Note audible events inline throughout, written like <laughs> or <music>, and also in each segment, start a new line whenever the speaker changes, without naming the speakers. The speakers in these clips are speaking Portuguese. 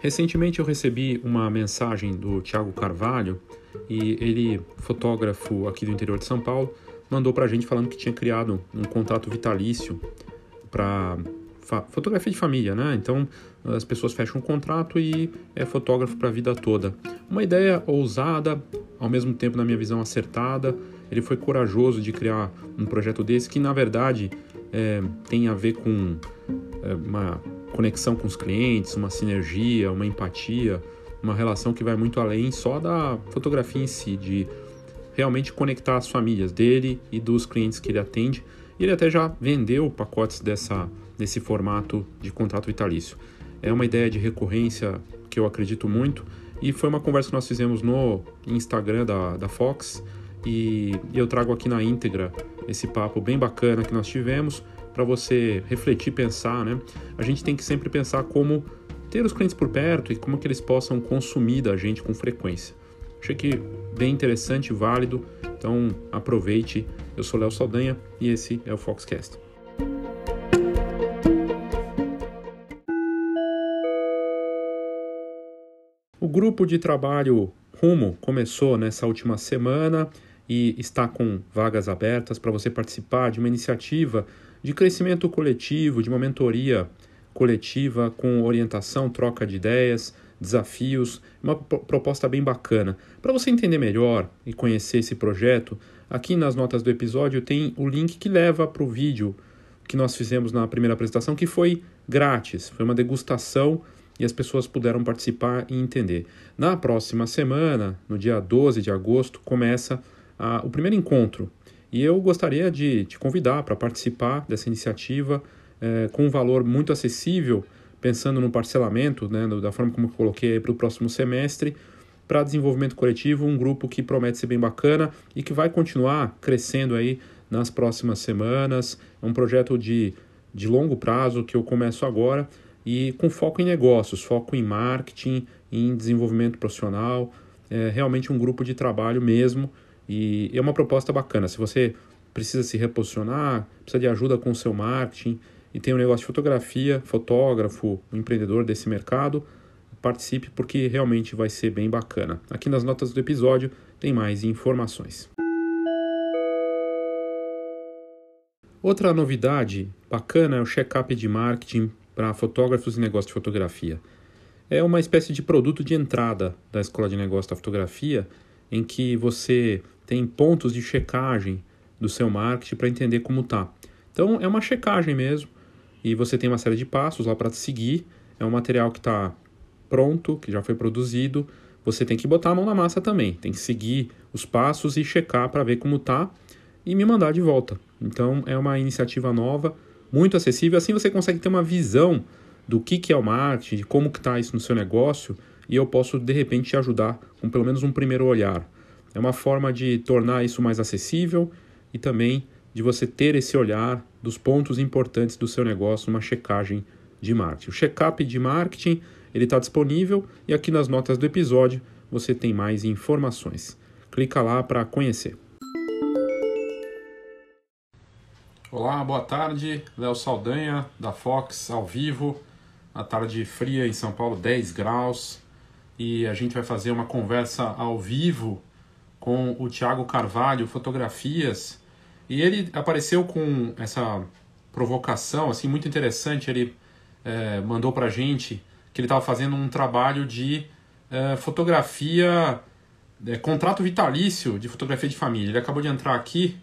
Recentemente eu recebi uma mensagem do Tiago Carvalho e ele, fotógrafo aqui do interior de São Paulo, mandou para a gente falando que tinha criado um contrato vitalício para fotografia de família, né? Então as pessoas fecham um contrato e é fotógrafo para a vida toda. Uma ideia ousada, ao mesmo tempo, na minha visão, acertada. Ele foi corajoso de criar um projeto desse que, na verdade, é, tem a ver com é, uma conexão com os clientes, uma sinergia, uma empatia, uma relação que vai muito além só da fotografia em si, de realmente conectar as famílias dele e dos clientes que ele atende. Ele até já vendeu pacotes dessa, desse formato de contrato vitalício. É uma ideia de recorrência que eu acredito muito e foi uma conversa que nós fizemos no Instagram da, da Fox e eu trago aqui na íntegra esse papo bem bacana que nós tivemos para você refletir, pensar, né? A gente tem que sempre pensar como ter os clientes por perto e como que eles possam consumir da gente com frequência. Achei que bem interessante, válido, então aproveite. Eu sou Léo Saldanha e esse é o Foxcast. O grupo de trabalho Rumo começou nessa última semana e está com vagas abertas para você participar de uma iniciativa de crescimento coletivo, de uma mentoria coletiva com orientação, troca de ideias, desafios, uma proposta bem bacana. Para você entender melhor e conhecer esse projeto, aqui nas notas do episódio tem o link que leva para o vídeo que nós fizemos na primeira apresentação, que foi grátis, foi uma degustação e as pessoas puderam participar e entender. Na próxima semana, no dia 12 de agosto, começa a, o primeiro encontro e eu gostaria de te convidar para participar dessa iniciativa é, com um valor muito acessível, pensando no parcelamento, né, da forma como eu coloquei para o próximo semestre, para desenvolvimento coletivo, um grupo que promete ser bem bacana e que vai continuar crescendo aí nas próximas semanas. É um projeto de, de longo prazo que eu começo agora e com foco em negócios, foco em marketing, em desenvolvimento profissional. É realmente um grupo de trabalho mesmo e é uma proposta bacana. Se você precisa se reposicionar, precisa de ajuda com o seu marketing e tem um negócio de fotografia, fotógrafo, empreendedor desse mercado, participe porque realmente vai ser bem bacana. Aqui nas notas do episódio tem mais informações. Outra novidade bacana é o check-up de marketing para fotógrafos e negócios de fotografia. É uma espécie de produto de entrada da Escola de Negócios da Fotografia, em que você tem pontos de checagem do seu marketing para entender como tá. Então é uma checagem mesmo e você tem uma série de passos lá para seguir. É um material que está pronto, que já foi produzido. Você tem que botar a mão na massa também, tem que seguir os passos e checar para ver como tá e me mandar de volta. Então é uma iniciativa nova, muito acessível. Assim você consegue ter uma visão do que, que é o marketing, de como que está isso no seu negócio e eu posso de repente te ajudar com pelo menos um primeiro olhar. É uma forma de tornar isso mais acessível e também de você ter esse olhar dos pontos importantes do seu negócio numa checagem de marketing. O check-up de marketing ele está disponível e aqui nas notas do episódio você tem mais informações. Clica lá para conhecer. Olá, boa tarde. Léo Saldanha da Fox ao vivo. A tarde fria em São Paulo, 10 graus. E a gente vai fazer uma conversa ao vivo com o Tiago Carvalho, fotografias, e ele apareceu com essa provocação, assim, muito interessante, ele é, mandou pra gente que ele estava fazendo um trabalho de é, fotografia, é, contrato vitalício de fotografia de família. Ele acabou de entrar aqui,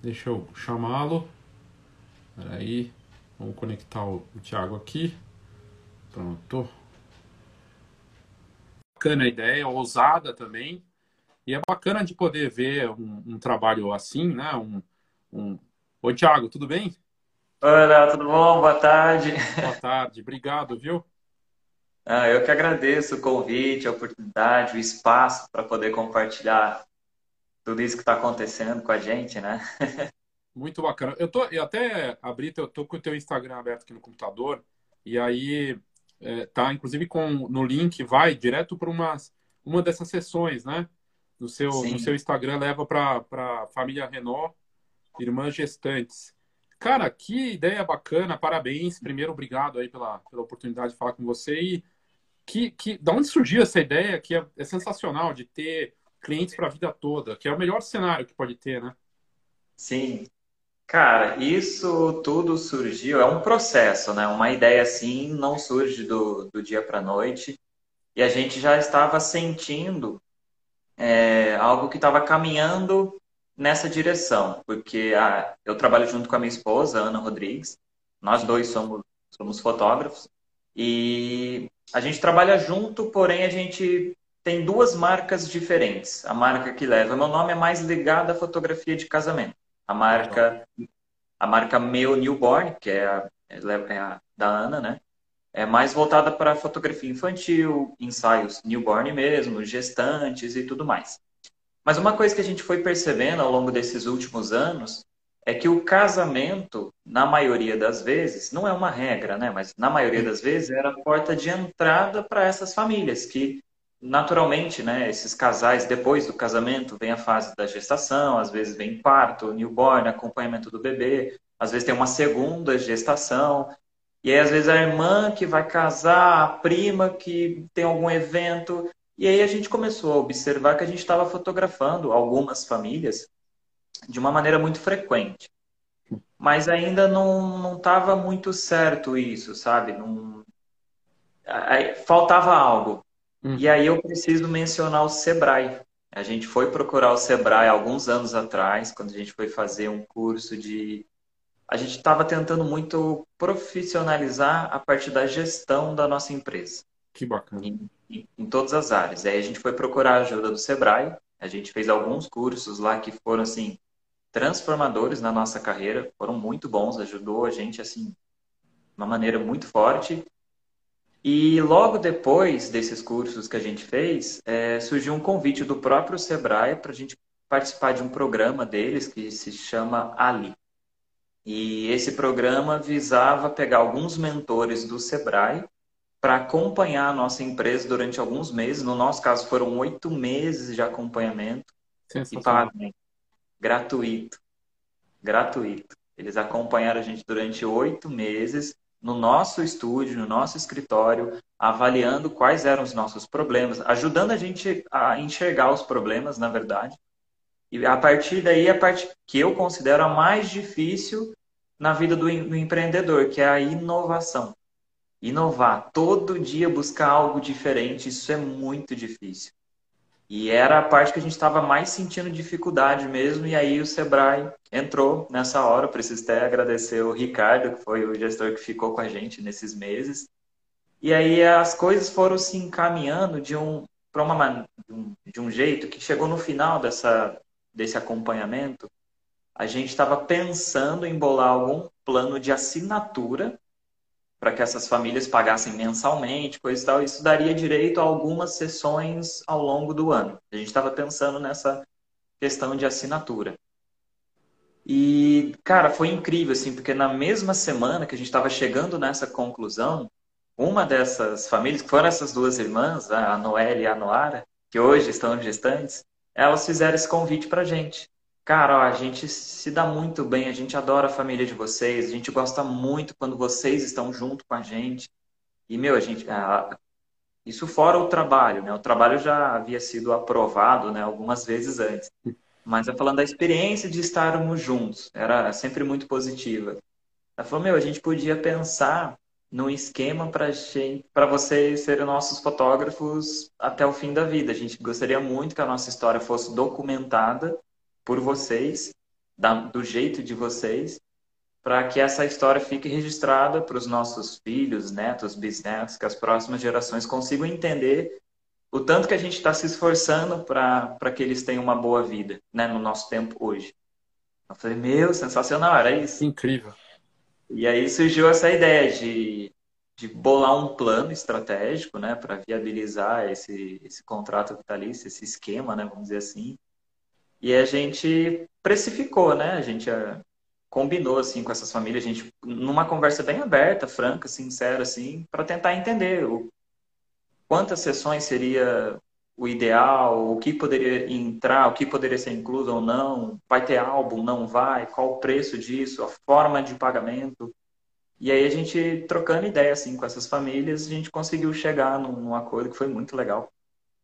deixa eu chamá-lo, peraí, vamos conectar o, o Tiago aqui, pronto. Bacana a ideia, ousada também, e é bacana de poder ver um, um trabalho assim, né? Um, um... Oi, Thiago, tudo bem?
Oi, Léo, tudo bom? Boa tarde.
Boa tarde, obrigado, viu?
Ah, eu que agradeço o convite, a oportunidade, o espaço para poder compartilhar tudo isso que está acontecendo com a gente, né?
Muito bacana. Eu, tô, eu até abri, eu tô com o teu Instagram aberto aqui no computador, e aí é, tá, inclusive, com no link, vai direto para uma, uma dessas sessões, né? no seu, no seu Instagram leva para família Renault, irmãs gestantes. Cara, que ideia bacana, parabéns. Primeiro, obrigado aí pela, pela oportunidade de falar com você. E que, que, da onde surgiu essa ideia que é, é sensacional de ter clientes para a vida toda, que é o melhor cenário que pode ter, né?
Sim. Cara, isso tudo surgiu, é um processo, né? Uma ideia assim não surge do, do dia para noite. E a gente já estava sentindo é, algo que estava caminhando nessa direção, porque a, eu trabalho junto com a minha esposa, Ana Rodrigues, nós dois somos, somos fotógrafos, e a gente trabalha junto, porém a gente tem duas marcas diferentes. A marca que leva meu nome é mais ligada à fotografia de casamento. A marca, a marca Meu Newborn, que é a, é a da Ana, né? É mais voltada para fotografia infantil, ensaios newborn mesmo, gestantes e tudo mais. Mas uma coisa que a gente foi percebendo ao longo desses últimos anos é que o casamento, na maioria das vezes, não é uma regra, né? Mas na maioria das vezes era a porta de entrada para essas famílias que naturalmente, né, esses casais depois do casamento vem a fase da gestação, às vezes vem parto, newborn, acompanhamento do bebê, às vezes tem uma segunda gestação, e aí às vezes a irmã que vai casar, a prima que tem algum evento, e aí a gente começou a observar que a gente estava fotografando algumas famílias de uma maneira muito frequente. Mas ainda não estava muito certo isso, sabe? Não... Faltava algo. Hum. E aí eu preciso mencionar o Sebrae. A gente foi procurar o Sebrae alguns anos atrás, quando a gente foi fazer um curso de. A gente estava tentando muito profissionalizar a parte da gestão da nossa empresa.
Que bacana.
Em, em, em todas as áreas. Aí a gente foi procurar a ajuda do Sebrae. A gente fez alguns cursos lá que foram assim transformadores na nossa carreira, foram muito bons, ajudou a gente assim de uma maneira muito forte. E logo depois desses cursos que a gente fez, é, surgiu um convite do próprio Sebrae para a gente participar de um programa deles que se chama Ali. E esse programa visava pegar alguns mentores do Sebrae para acompanhar a nossa empresa durante alguns meses. No nosso caso, foram oito meses de acompanhamento e pagamento gratuito. Gratuito. Eles acompanharam a gente durante oito meses no nosso estúdio, no nosso escritório, avaliando quais eram os nossos problemas, ajudando a gente a enxergar os problemas, na verdade. E a partir daí, a parte que eu considero a mais difícil na vida do, do empreendedor, que é a inovação. Inovar, todo dia buscar algo diferente, isso é muito difícil. E era a parte que a gente estava mais sentindo dificuldade mesmo, e aí o Sebrae entrou nessa hora. Preciso até agradecer o Ricardo, que foi o gestor que ficou com a gente nesses meses. E aí as coisas foram se encaminhando de um de um jeito que chegou no final dessa desse acompanhamento, a gente estava pensando em bolar algum plano de assinatura para que essas famílias pagassem mensalmente, coisa e tal. Isso daria direito a algumas sessões ao longo do ano. A gente estava pensando nessa questão de assinatura. E, cara, foi incrível, assim, porque na mesma semana que a gente estava chegando nessa conclusão, uma dessas famílias, que foram essas duas irmãs, a Noelle e a Noara, que hoje estão gestantes, elas fizeram esse convite para gente. Cara, ó, a gente se dá muito bem, a gente adora a família de vocês, a gente gosta muito quando vocês estão junto com a gente. E, meu, a gente. isso fora o trabalho, né? O trabalho já havia sido aprovado, né, algumas vezes antes. Mas é falando da experiência de estarmos juntos, era sempre muito positiva. Ela falou, meu, a gente podia pensar num esquema para vocês serem nossos fotógrafos até o fim da vida. A gente gostaria muito que a nossa história fosse documentada por vocês, da, do jeito de vocês, para que essa história fique registrada para os nossos filhos, netos, bisnetos, que as próximas gerações consigam entender o tanto que a gente está se esforçando para que eles tenham uma boa vida, né, no nosso tempo hoje. Eu falei, meu, sensacional, era isso.
Incrível.
E aí surgiu essa ideia de, de bolar um plano estratégico, né, para viabilizar esse, esse contrato vitalício, esse esquema, né, vamos dizer assim, e a gente precificou, né? A gente uh, combinou assim com essas famílias, a gente numa conversa bem aberta, franca, sincera assim, para tentar entender o, quantas sessões seria o ideal, o que poderia entrar, o que poderia ser incluso ou não, vai ter álbum, não vai, qual o preço disso, a forma de pagamento. E aí a gente trocando ideia assim com essessas famílias, a gente conseguiu chegar num, num acordo que foi muito legal.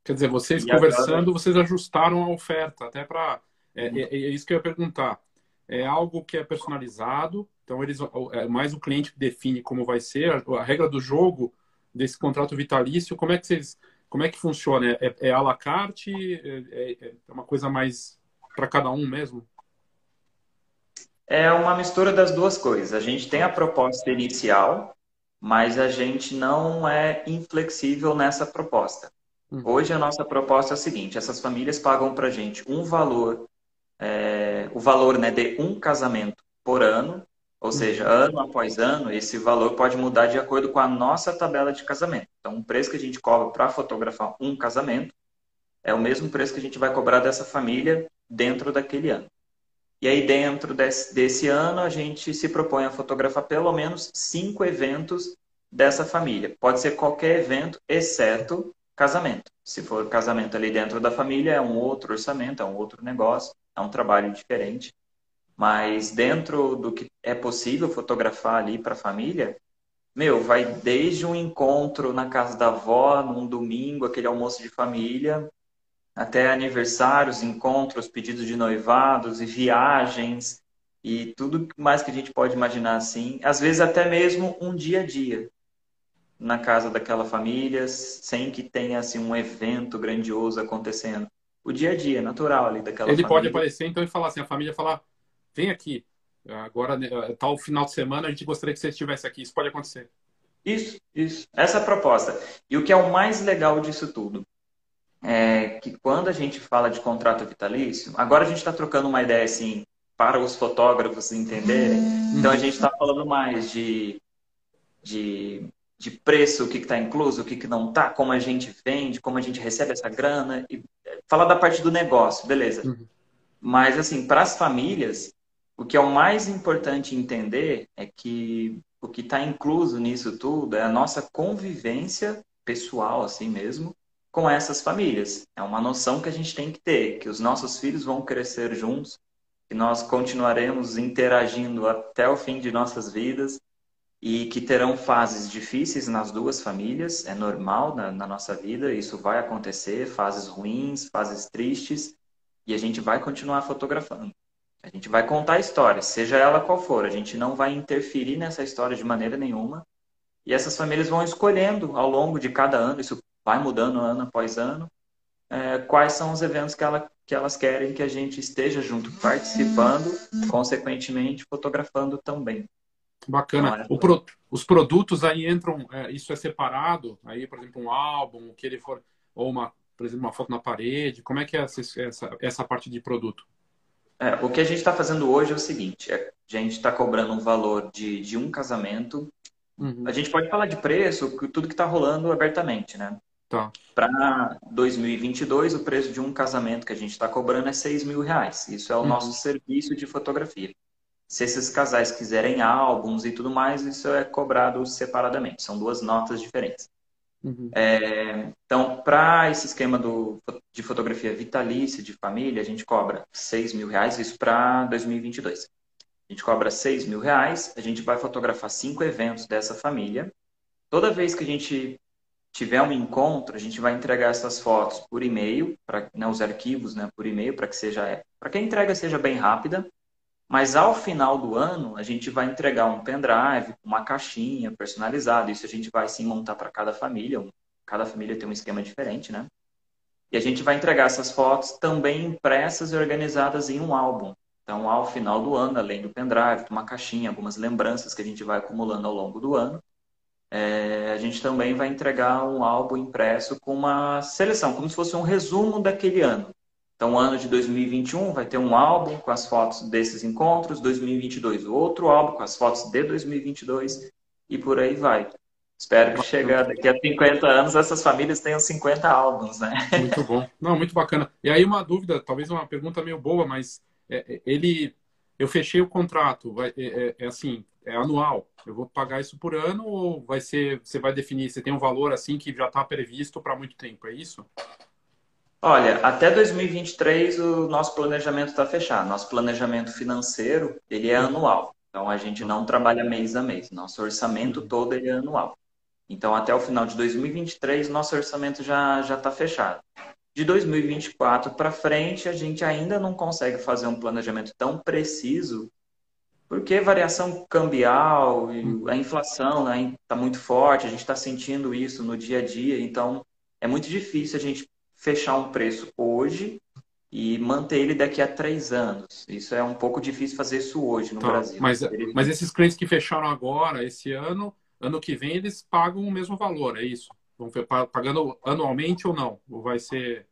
Quer dizer, vocês e conversando, agora... vocês ajustaram a oferta, até para. É, é, é, isso que eu ia perguntar. É algo que é personalizado, então eles é mais o cliente que define como vai ser a, a regra do jogo desse contrato vitalício. Como é que vocês, como é que funciona? É, é à la carte? É, é, é uma coisa mais para cada um mesmo?
É uma mistura das duas coisas. A gente tem a proposta inicial, mas a gente não é inflexível nessa proposta. Uhum. Hoje a nossa proposta é a seguinte: essas famílias pagam para a gente um valor, é, o valor né, de um casamento por ano, ou uhum. seja, ano após ano, esse valor pode mudar de acordo com a nossa tabela de casamento. Então, o preço que a gente cobra para fotografar um casamento é o mesmo preço que a gente vai cobrar dessa família dentro daquele ano. E aí, dentro desse, desse ano, a gente se propõe a fotografar pelo menos cinco eventos dessa família. Pode ser qualquer evento, exceto casamento. Se for casamento ali dentro da família, é um outro orçamento, é um outro negócio, é um trabalho diferente. Mas dentro do que é possível fotografar ali para a família, meu, vai desde um encontro na casa da avó, num domingo, aquele almoço de família, até aniversários, encontros, pedidos de noivados e viagens e tudo mais que a gente pode imaginar assim. Às vezes até mesmo um dia a dia na casa daquela família, sem que tenha assim um evento grandioso acontecendo. O dia a dia, natural ali daquela
Ele
família.
pode aparecer então e falar assim, a família falar, vem aqui, agora né, tal final de semana a gente gostaria que você estivesse aqui. Isso pode acontecer.
Isso, isso. Essa é a proposta. E o que é o mais legal disso tudo? é que quando a gente fala de contrato vitalício, agora a gente está trocando uma ideia assim para os fotógrafos entenderem. Hum. Então a gente está falando mais de, de, de preço, o que está incluso, o que, que não está, como a gente vende, como a gente recebe essa grana. E falar da parte do negócio, beleza. Uhum. Mas assim, para as famílias, o que é o mais importante entender é que o que está incluso nisso tudo é a nossa convivência pessoal, assim mesmo, com essas famílias. É uma noção que a gente tem que ter, que os nossos filhos vão crescer juntos, que nós continuaremos interagindo até o fim de nossas vidas e que terão fases difíceis nas duas famílias, é normal na, na nossa vida, isso vai acontecer, fases ruins, fases tristes, e a gente vai continuar fotografando. A gente vai contar a história, seja ela qual for, a gente não vai interferir nessa história de maneira nenhuma. E essas famílias vão escolhendo ao longo de cada ano, isso vai mudando ano após ano, é, quais são os eventos que, ela, que elas querem que a gente esteja junto, participando, consequentemente fotografando também.
Bacana. Pro, os produtos aí entram, é, isso é separado, aí, por exemplo, um álbum, o que ele for, ou uma, por exemplo, uma foto na parede, como é que é essa, essa, essa parte de produto?
É, o que a gente está fazendo hoje é o seguinte, é, a gente está cobrando um valor de, de um casamento, uhum. a gente pode falar de preço, tudo que está rolando abertamente, né?
Tá.
Para 2022, o preço de um casamento que a gente está cobrando é 6 mil reais. Isso é o uhum. nosso serviço de fotografia. Se esses casais quiserem álbuns e tudo mais, isso é cobrado separadamente. São duas notas diferentes. Uhum. É, então, para esse esquema do, de fotografia vitalícia de família, a gente cobra 6 mil reais, isso para 2022. A gente cobra 6 mil reais, a gente vai fotografar cinco eventos dessa família. Toda vez que a gente tiver um encontro, a gente vai entregar essas fotos por e-mail, para né, os arquivos, né, por e-mail, para que seja para que a entrega seja bem rápida. Mas ao final do ano, a gente vai entregar um pendrive, uma caixinha personalizada. Isso a gente vai sim montar para cada família. Cada família tem um esquema diferente, né? E a gente vai entregar essas fotos também impressas e organizadas em um álbum. Então, ao final do ano, além do pendrive, uma caixinha, algumas lembranças que a gente vai acumulando ao longo do ano, é, a gente também vai entregar um álbum impresso com uma seleção, como se fosse um resumo daquele ano. Então, o ano de 2021 vai ter um álbum com as fotos desses encontros, 2022 outro álbum com as fotos de 2022 e por aí vai. Espero que chegar daqui a 50 anos essas famílias tenham 50 álbuns, né?
Muito bom. Não, muito bacana. E aí uma dúvida, talvez uma pergunta meio boa, mas é, ele, eu fechei o contrato, vai, é, é, é assim, é anual. Eu vou pagar isso por ano ou vai ser, você vai definir, você tem um valor assim que já está previsto para muito tempo, é isso?
Olha, até 2023 o nosso planejamento está fechado. Nosso planejamento financeiro ele é anual. Então a gente não trabalha mês a mês. Nosso orçamento todo é anual. Então até o final de 2023 nosso orçamento já já está fechado. De 2024 para frente a gente ainda não consegue fazer um planejamento tão preciso porque variação cambial e uhum. a inflação está né, tá muito forte, a gente está sentindo isso no dia a dia, então é muito difícil a gente fechar um preço hoje e manter ele daqui a três anos. Isso é um pouco difícil fazer isso hoje no tá, Brasil.
Mas, mas esses clientes que fecharam agora, esse ano, ano que vem, eles pagam o mesmo valor, é isso? Vão pagando anualmente ou não? Ou vai ser.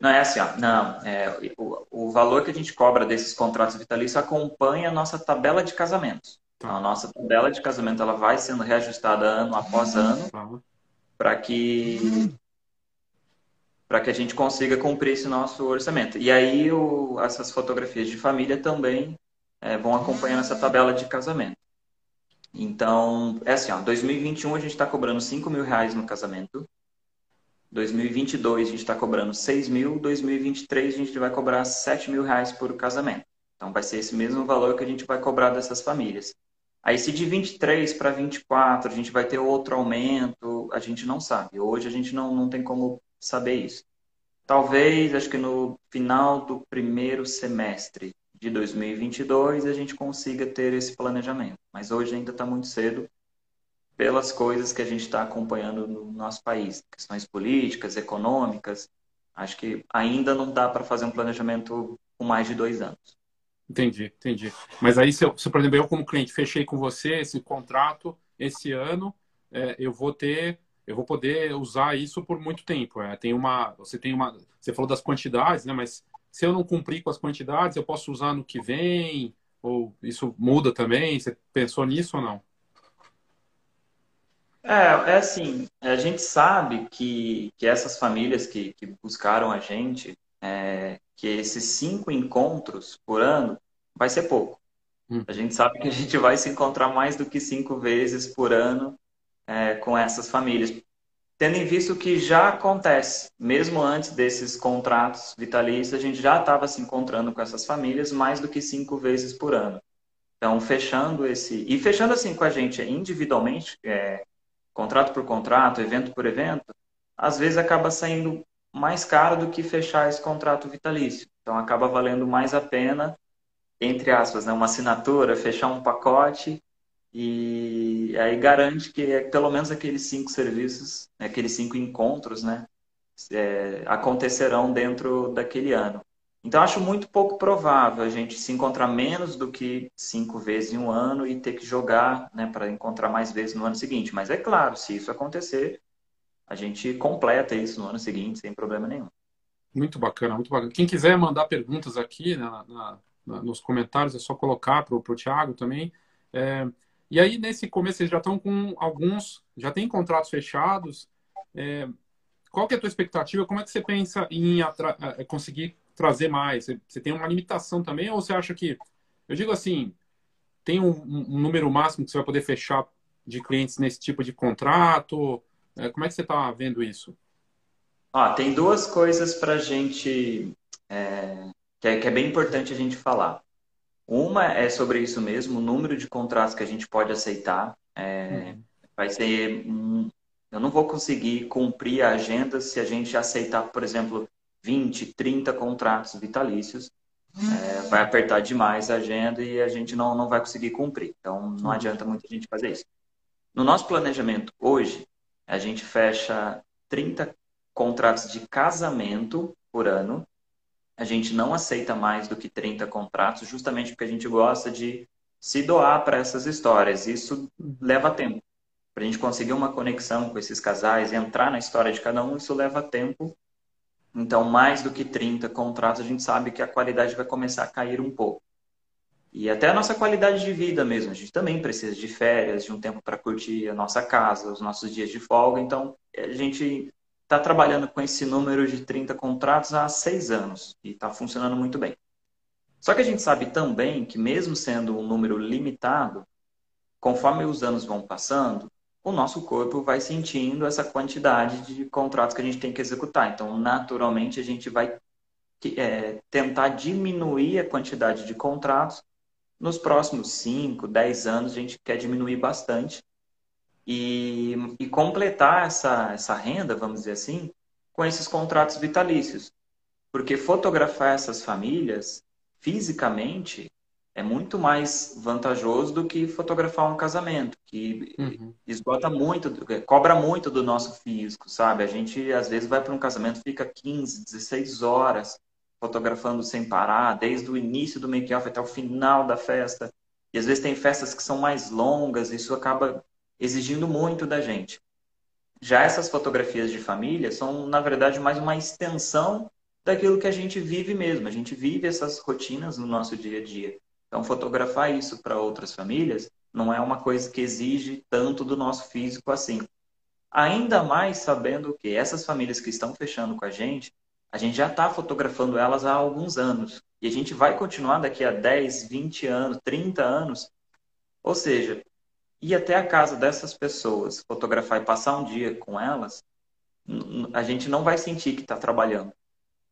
Não, é assim, ó, não. É, o, o valor que a gente cobra desses contratos vitalícios acompanha a nossa tabela de casamentos. Tá. Então, a nossa tabela de casamento ela vai sendo reajustada ano após ano tá. para que para que a gente consiga cumprir esse nosso orçamento. E aí o, essas fotografias de família também é, vão acompanhando essa tabela de casamento. Então, é assim, ó, 2021 a gente está cobrando 5 mil reais no casamento. 2022 a gente está cobrando 6 mil. 2023 a gente vai cobrar 7 mil reais por casamento. Então vai ser esse mesmo valor que a gente vai cobrar dessas famílias. Aí se de 23 para 24 a gente vai ter outro aumento, a gente não sabe. Hoje a gente não, não tem como saber isso. Talvez, acho que no final do primeiro semestre de 2022 a gente consiga ter esse planejamento. Mas hoje ainda está muito cedo pelas coisas que a gente está acompanhando no nosso país, questões políticas, econômicas. Acho que ainda não dá para fazer um planejamento com mais de dois anos.
Entendi, entendi. Mas aí, se, eu, se por exemplo, eu como cliente fechei com você esse contrato esse ano, é, eu vou ter eu vou poder usar isso por muito tempo. É. Tem uma, você tem uma, você falou das quantidades, né? Mas se eu não cumprir com as quantidades, eu posso usar no que vem? Ou isso muda também? Você pensou nisso ou não?
É, é assim, a gente sabe que, que essas famílias que, que buscaram a gente, é, que esses cinco encontros por ano vai ser pouco. Hum. A gente sabe que a gente vai se encontrar mais do que cinco vezes por ano é, com essas famílias. Tendo em vista o que já acontece, mesmo antes desses contratos vitalícios, a gente já estava se encontrando com essas famílias mais do que cinco vezes por ano. Então, fechando esse. E fechando assim com a gente individualmente, é, contrato por contrato, evento por evento, às vezes acaba saindo mais caro do que fechar esse contrato vitalício. Então, acaba valendo mais a pena, entre aspas, né, uma assinatura, fechar um pacote e aí garante que é, pelo menos aqueles cinco serviços, né, aqueles cinco encontros, né, é, acontecerão dentro daquele ano. Então, acho muito pouco provável a gente se encontrar menos do que cinco vezes em um ano e ter que jogar né, para encontrar mais vezes no ano seguinte. Mas é claro, se isso acontecer, a gente completa isso no ano seguinte sem problema nenhum.
Muito bacana, muito bacana. Quem quiser mandar perguntas aqui né, na, na, nos comentários, é só colocar para o Thiago também. É, e aí, nesse começo, vocês já estão com alguns, já tem contratos fechados. É, qual que é a tua expectativa? Como é que você pensa em é, conseguir trazer mais? Você, você, tem uma limitação também ou você acha que, eu digo assim, tem um, um número máximo que você vai poder fechar de clientes nesse tipo de contrato? É, como é que você está vendo isso?
Ah, tem duas coisas para a gente é, que, é, que é bem importante a gente falar. Uma é sobre isso mesmo, o número de contratos que a gente pode aceitar. É, uhum. Vai ser. Eu não vou conseguir cumprir a agenda se a gente aceitar, por exemplo, 20, 30 contratos vitalícios. É, vai apertar demais a agenda e a gente não, não vai conseguir cumprir. Então, não uhum. adianta muito a gente fazer isso. No nosso planejamento hoje, a gente fecha 30 contratos de casamento por ano a gente não aceita mais do que 30 contratos, justamente porque a gente gosta de se doar para essas histórias. Isso leva tempo. Para a gente conseguir uma conexão com esses casais, entrar na história de cada um, isso leva tempo. Então, mais do que 30 contratos, a gente sabe que a qualidade vai começar a cair um pouco. E até a nossa qualidade de vida mesmo. A gente também precisa de férias, de um tempo para curtir a nossa casa, os nossos dias de folga. Então, a gente está trabalhando com esse número de 30 contratos há seis anos e está funcionando muito bem. Só que a gente sabe também que, mesmo sendo um número limitado, conforme os anos vão passando, o nosso corpo vai sentindo essa quantidade de contratos que a gente tem que executar. Então, naturalmente, a gente vai é, tentar diminuir a quantidade de contratos nos próximos 5, 10 anos, a gente quer diminuir bastante e, e completar essa, essa renda, vamos dizer assim, com esses contratos vitalícios. Porque fotografar essas famílias fisicamente é muito mais vantajoso do que fotografar um casamento, que uhum. esgota muito, cobra muito do nosso físico, sabe? A gente às vezes vai para um casamento, fica 15, 16 horas fotografando sem parar, desde o início do make-off até o final da festa. E às vezes tem festas que são mais longas, isso acaba exigindo muito da gente. Já essas fotografias de família são, na verdade, mais uma extensão daquilo que a gente vive mesmo. A gente vive essas rotinas no nosso dia a dia. Então, fotografar isso para outras famílias não é uma coisa que exige tanto do nosso físico assim. Ainda mais sabendo que essas famílias que estão fechando com a gente, a gente já está fotografando elas há alguns anos. E a gente vai continuar daqui a 10, 20 anos, 30 anos. Ou seja, ir até a casa dessas pessoas, fotografar e passar um dia com elas, a gente não vai sentir que está trabalhando.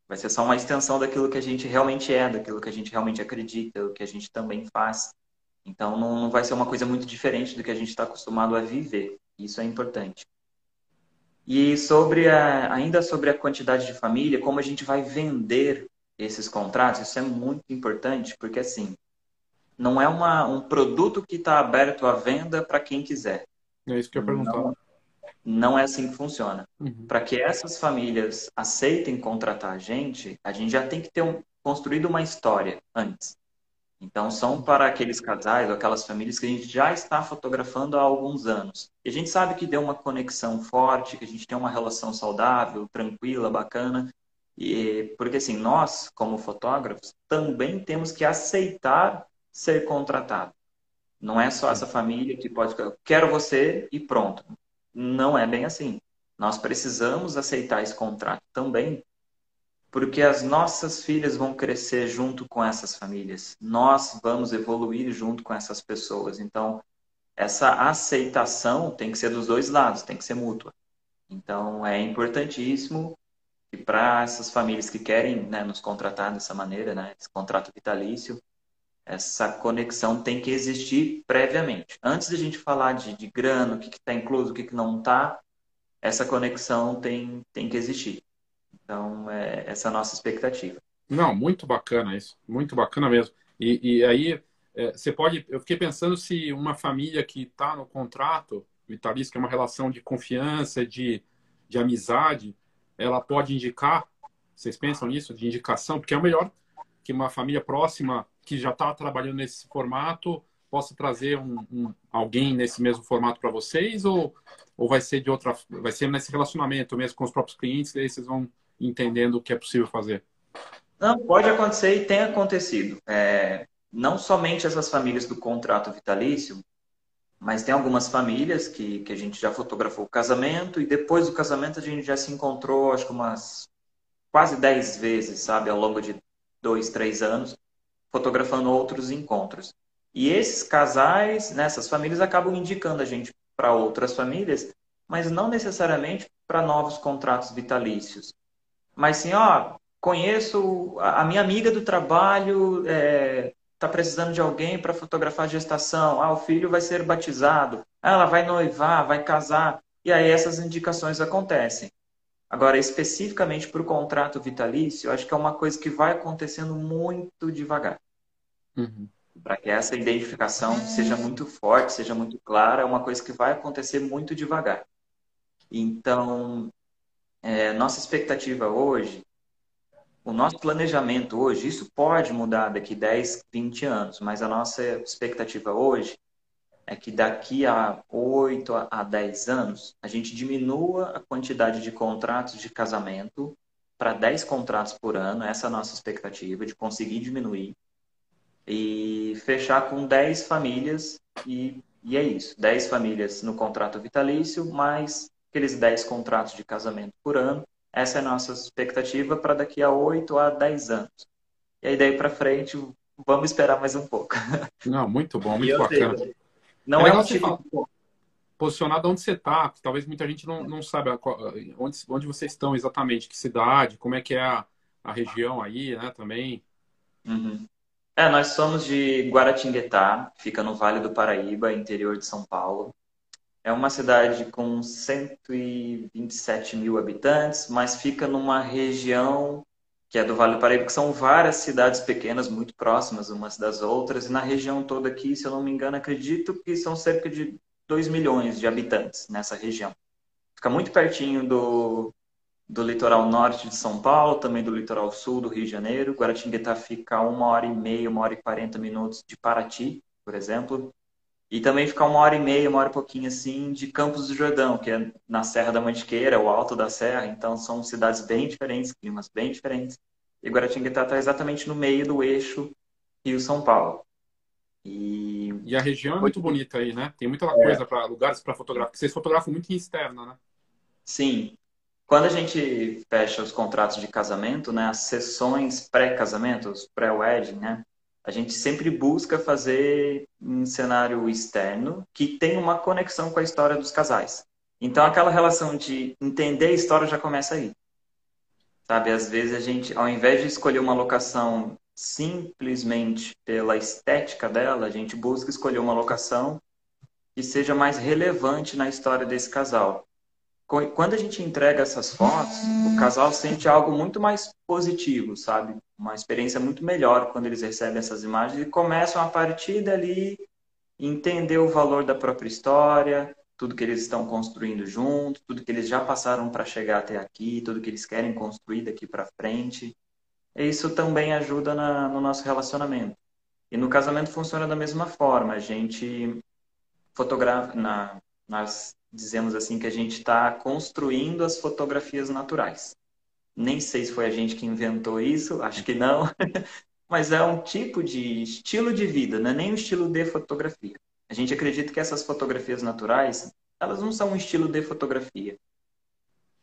Vai ser só uma extensão daquilo que a gente realmente é, daquilo que a gente realmente acredita, do que a gente também faz. Então, não, não vai ser uma coisa muito diferente do que a gente está acostumado a viver. Isso é importante. E sobre a, ainda sobre a quantidade de família, como a gente vai vender esses contratos, isso é muito importante, porque assim, não é uma, um produto que está aberto à venda para quem quiser.
É isso que eu ia perguntar.
Não, não é assim que funciona. Uhum. Para que essas famílias aceitem contratar a gente, a gente já tem que ter um, construído uma história antes. Então, são para aqueles casais ou aquelas famílias que a gente já está fotografando há alguns anos. E a gente sabe que deu uma conexão forte, que a gente tem uma relação saudável, tranquila, bacana. E, porque, assim, nós, como fotógrafos, também temos que aceitar ser contratado. Não é só essa família que pode, quero você e pronto não é bem assim. Nós precisamos aceitar esse contrato também, porque as nossas filhas vão crescer junto com essas famílias. Nós vamos evoluir junto com essas pessoas. Então, essa aceitação tem que ser dos dois lados, tem que ser mútua. Então, é importantíssimo que para essas famílias que querem né, nos contratar dessa maneira, né, esse contrato vitalício, essa conexão tem que existir previamente. Antes de a gente falar de, de grana, o que está incluso, o que, que não está, essa conexão tem, tem que existir. Então, é, essa é a nossa expectativa.
Não, muito bacana isso, muito bacana mesmo. E, e aí, é, você pode. Eu fiquei pensando se uma família que está no contrato vitalício, que é uma relação de confiança, de, de amizade, ela pode indicar. Vocês pensam nisso, de indicação? Porque é melhor que uma família próxima que já está trabalhando nesse formato possa trazer um, um alguém nesse mesmo formato para vocês? Ou, ou vai ser de outra vai ser nesse relacionamento mesmo com os próprios clientes daí vocês vão entendendo o que é possível fazer?
Não pode acontecer e tem acontecido. É, não somente essas famílias do contrato vitalício mas tem algumas famílias que, que a gente já fotografou o casamento e depois do casamento a gente já se encontrou acho que umas quase dez vezes sabe ao longo de dois três anos fotografando outros encontros. E esses casais, nessas né, famílias, acabam indicando a gente para outras famílias, mas não necessariamente para novos contratos vitalícios. Mas sim, ó, conheço a minha amiga do trabalho, está é, tá precisando de alguém para fotografar a gestação. Ah, o filho vai ser batizado. Ah, ela vai noivar, vai casar. E aí essas indicações acontecem. Agora, especificamente para o contrato vitalício, acho que é uma coisa que vai acontecendo muito devagar. Uhum. Para que essa identificação seja muito forte, seja muito clara, é uma coisa que vai acontecer muito devagar. Então, é, nossa expectativa hoje, o nosso planejamento hoje, isso pode mudar daqui 10, 20 anos, mas a nossa expectativa hoje é que daqui a 8 a 10 anos, a gente diminua a quantidade de contratos de casamento para 10 contratos por ano, essa é a nossa expectativa, de conseguir diminuir, e fechar com 10 famílias, e, e é isso, 10 famílias no contrato vitalício, mais aqueles 10 contratos de casamento por ano, essa é a nossa expectativa para daqui a 8 a 10 anos. E aí daí para frente, vamos esperar mais um pouco. <laughs>
Não, muito bom, muito bacana. Sei,
não é, é um tipo...
Posicionado onde você está, talvez muita gente não, não saiba onde, onde vocês estão exatamente, que cidade, como é que é a, a região aí, né, também.
Uhum. É, nós somos de Guaratinguetá, fica no Vale do Paraíba, interior de São Paulo. É uma cidade com 127 mil habitantes, mas fica numa região que é do Vale do Paraíba, que são várias cidades pequenas, muito próximas umas das outras, e na região toda aqui, se eu não me engano, acredito que são cerca de 2 milhões de habitantes nessa região. Fica muito pertinho do, do litoral norte de São Paulo, também do litoral sul do Rio de Janeiro. Guaratinguetá fica uma hora e meia, uma hora e quarenta minutos de Paraty, por exemplo. E também fica uma hora e meia, uma hora e pouquinho assim, de Campos do Jordão, que é na Serra da Mantiqueira, o alto da serra. Então são cidades bem diferentes, climas bem diferentes. E Guaratinguetá está exatamente no meio do eixo Rio-São Paulo.
E... e... a região é muito bonita aí, né? Tem muita coisa é. para lugares para fotografar. Vocês fotografam muito em externa, né?
Sim, quando a gente fecha os contratos de casamento, né, as sessões pré-casamento, os pré-wedding, né, a gente sempre busca fazer um cenário externo que tem uma conexão com a história dos casais. Então, aquela relação de entender a história já começa aí. Sabe, às vezes a gente, ao invés de escolher uma locação simplesmente pela estética dela, a gente busca escolher uma locação que seja mais relevante na história desse casal quando a gente entrega essas fotos, o casal sente algo muito mais positivo, sabe? Uma experiência muito melhor quando eles recebem essas imagens e começam a partir dali entender o valor da própria história, tudo que eles estão construindo juntos, tudo que eles já passaram para chegar até aqui, tudo que eles querem construir daqui para frente. Isso também ajuda na, no nosso relacionamento. E no casamento funciona da mesma forma. A gente fotografa na, nas dizemos assim que a gente está construindo as fotografias naturais. Nem sei se foi a gente que inventou isso, acho que não, <laughs> mas é um tipo de estilo de vida, não é nem um estilo de fotografia. A gente acredita que essas fotografias naturais, elas não são um estilo de fotografia.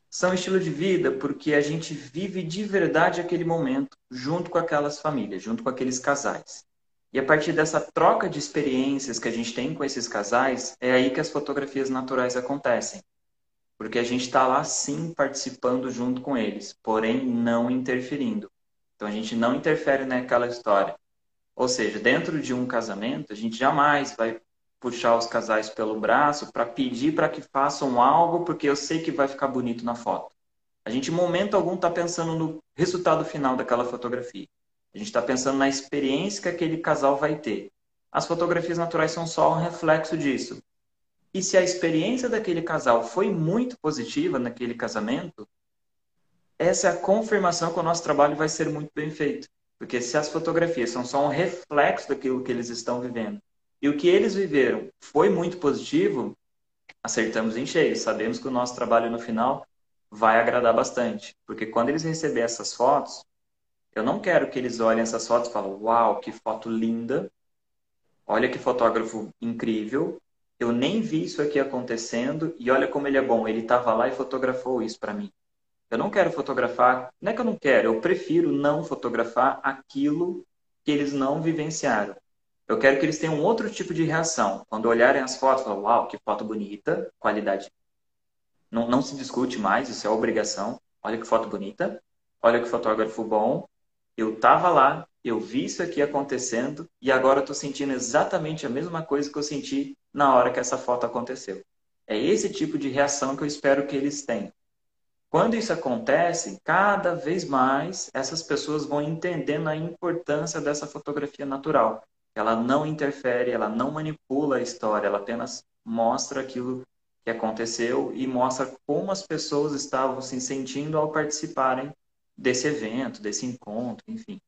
São estilo de vida porque a gente vive de verdade aquele momento junto com aquelas famílias, junto com aqueles casais. E a partir dessa troca de experiências que a gente tem com esses casais, é aí que as fotografias naturais acontecem. Porque a gente está lá sim participando junto com eles, porém não interferindo. Então a gente não interfere naquela história. Ou seja, dentro de um casamento, a gente jamais vai puxar os casais pelo braço para pedir para que façam algo porque eu sei que vai ficar bonito na foto. A gente, em momento algum, está pensando no resultado final daquela fotografia. A gente está pensando na experiência que aquele casal vai ter. As fotografias naturais são só um reflexo disso. E se a experiência daquele casal foi muito positiva naquele casamento, essa é a confirmação que o nosso trabalho vai ser muito bem feito. Porque se as fotografias são só um reflexo daquilo que eles estão vivendo e o que eles viveram foi muito positivo, acertamos em cheio. Sabemos que o nosso trabalho no final vai agradar bastante. Porque quando eles receberem essas fotos, eu não quero que eles olhem essas fotos e falem, uau, que foto linda, olha que fotógrafo incrível, eu nem vi isso aqui acontecendo e olha como ele é bom, ele estava lá e fotografou isso para mim. Eu não quero fotografar, não é que eu não quero, eu prefiro não fotografar aquilo que eles não vivenciaram. Eu quero que eles tenham outro tipo de reação. Quando olharem as fotos, falam, uau, que foto bonita, qualidade. Não, não se discute mais, isso é obrigação. Olha que foto bonita, olha que fotógrafo bom, eu estava lá, eu vi isso aqui acontecendo e agora estou sentindo exatamente a mesma coisa que eu senti na hora que essa foto aconteceu. É esse tipo de reação que eu espero que eles tenham. Quando isso acontece, cada vez mais essas pessoas vão entendendo a importância dessa fotografia natural. Ela não interfere, ela não manipula a história, ela apenas mostra aquilo que aconteceu e mostra como as pessoas estavam se sentindo ao participarem desse evento, desse encontro, enfim.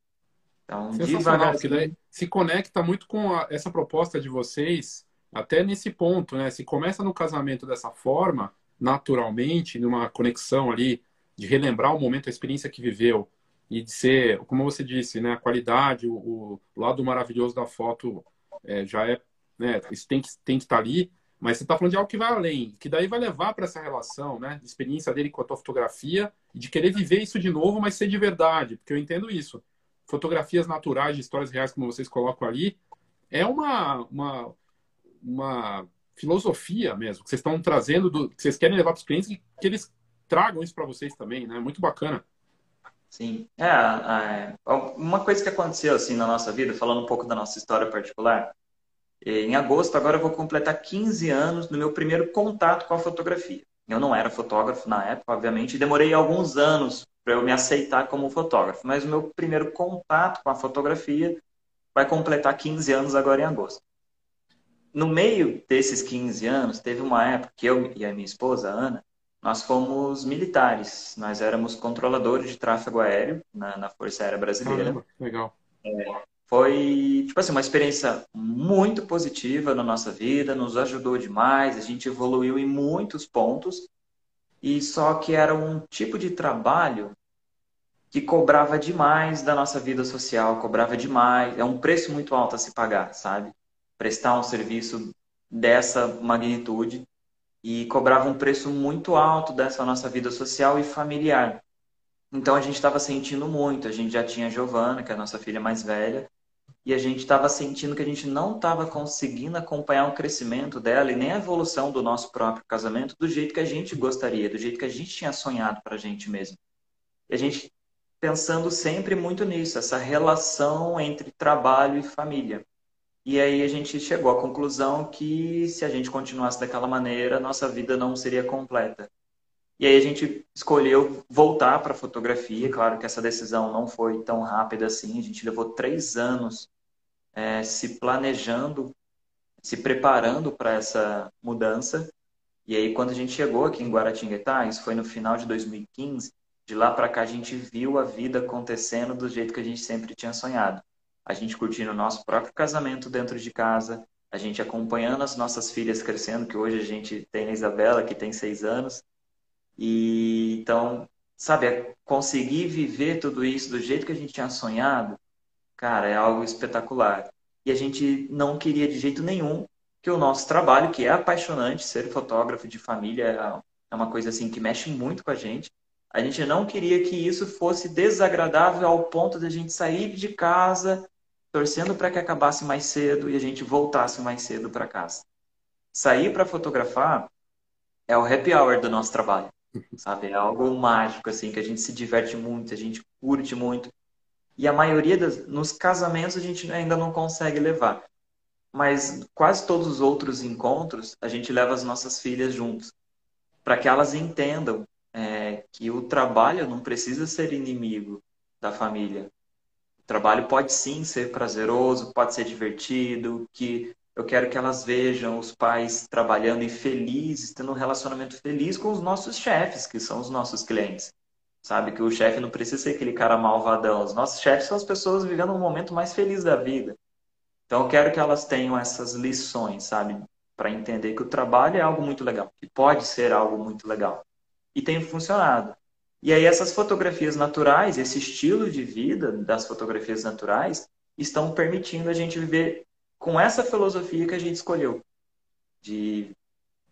Então, devagarzinho... daí se conecta muito com a, essa proposta de vocês, até nesse ponto, né? Se começa no casamento dessa forma, naturalmente, numa conexão ali, de relembrar o momento, a experiência que viveu, e de ser, como você disse, né? A qualidade, o, o lado maravilhoso da foto é, já é, né? Isso tem que, tem que estar tá ali, mas você está falando de algo que vai além, que daí vai levar para essa relação, né? De experiência dele com a tua fotografia e de querer viver isso de novo, mas ser de verdade, porque eu entendo isso. Fotografias naturais de histórias reais, como vocês colocam ali, é uma, uma, uma filosofia mesmo, que vocês estão trazendo, do, que vocês querem levar para os clientes e que eles tragam isso para vocês também, né? Muito bacana.
Sim. É, é, uma coisa que aconteceu assim na nossa vida, falando um pouco da nossa história particular, em agosto agora eu vou completar 15 anos no meu primeiro contato com a fotografia. Eu não era fotógrafo na época, obviamente, e demorei alguns anos para eu me aceitar como fotógrafo, mas o meu primeiro contato com a fotografia vai completar 15 anos agora em agosto. No meio desses 15 anos, teve uma época que eu e a minha esposa, Ana, nós fomos militares. Nós éramos controladores de tráfego aéreo na, na Força Aérea Brasileira. Caramba,
legal.
É, foi, tipo assim, uma experiência muito positiva na nossa vida, nos ajudou demais, a gente evoluiu em muitos pontos. E só que era um tipo de trabalho que cobrava demais da nossa vida social, cobrava demais, é um preço muito alto a se pagar, sabe? Prestar um serviço dessa magnitude e cobrava um preço muito alto dessa nossa vida social e familiar. Então a gente estava sentindo muito. A gente já tinha a Giovana, que é a nossa filha mais velha, e a gente estava sentindo que a gente não estava conseguindo acompanhar o crescimento dela e nem a evolução do nosso próprio casamento do jeito que a gente gostaria, do jeito que a gente tinha sonhado para a gente mesmo. E a gente pensando sempre muito nisso, essa relação entre trabalho e família. E aí a gente chegou à conclusão que se a gente continuasse daquela maneira, nossa vida não seria completa. E aí a gente escolheu voltar para a fotografia. Claro que essa decisão não foi tão rápida assim. A gente levou três anos é, se planejando, se preparando para essa mudança. E aí quando a gente chegou aqui em Guaratinguetá, isso foi no final de 2015, de lá para cá a gente viu a vida acontecendo do jeito que a gente sempre tinha sonhado a gente curtindo o nosso próprio casamento dentro de casa, a gente acompanhando as nossas filhas crescendo, que hoje a gente tem a Isabela, que tem seis anos. E então, sabe, é conseguir viver tudo isso do jeito que a gente tinha sonhado, cara, é algo espetacular. E a gente não queria de jeito nenhum que o nosso trabalho, que é apaixonante, ser fotógrafo de família é uma coisa assim que mexe muito com a gente. A gente não queria que isso fosse desagradável ao ponto de a gente sair de casa torcendo para que acabasse mais cedo e a gente voltasse mais cedo para casa. Sair para fotografar é o happy hour do nosso trabalho, sabe? É algo mágico, assim, que a gente se diverte muito, a gente curte muito. E a maioria das... Nos casamentos a gente ainda não consegue levar. Mas quase todos os outros encontros a gente leva as nossas filhas juntos. Para que elas entendam é, que o trabalho não precisa ser inimigo da família trabalho pode sim ser prazeroso, pode ser divertido, que eu quero que elas vejam os pais trabalhando e felizes, tendo um relacionamento feliz com os nossos chefes, que são os nossos clientes. Sabe que o chefe não precisa ser aquele cara malvadão. Os nossos chefes são as pessoas vivendo um momento mais feliz da vida. Então eu quero que elas tenham essas lições, sabe? Para entender que o trabalho é algo muito legal, que pode ser algo muito legal. E tem funcionado. E aí essas fotografias naturais, esse estilo de vida das fotografias naturais, estão permitindo a gente viver com essa filosofia que a gente escolheu, de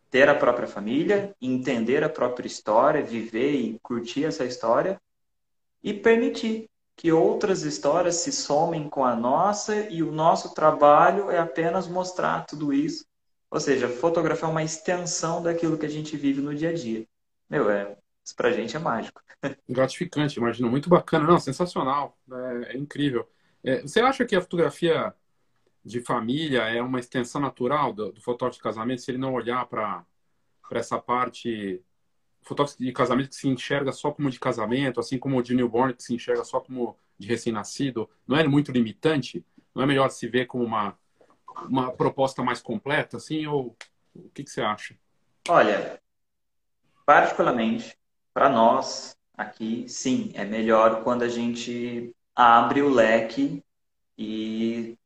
ter a própria família, entender a própria história, viver e curtir essa história e permitir que outras histórias se somem com a nossa e o nosso trabalho é apenas mostrar tudo isso. Ou seja, fotografar uma extensão daquilo que a gente vive no dia a dia. Meu, é isso pra gente é mágico. <laughs>
Gratificante, imagino. Muito bacana. Não, sensacional. É, é incrível. É, você acha que a fotografia de família é uma extensão natural do, do fotógrafo de casamento, se ele não olhar para essa parte fotógrafo de casamento que se enxerga só como de casamento, assim como o de newborn que se enxerga só como de recém-nascido, não é muito limitante? Não é melhor se ver como uma, uma proposta mais completa, assim? Ou o que, que você acha?
Olha, particularmente, para nós aqui, sim, é melhor quando a gente abre o leque e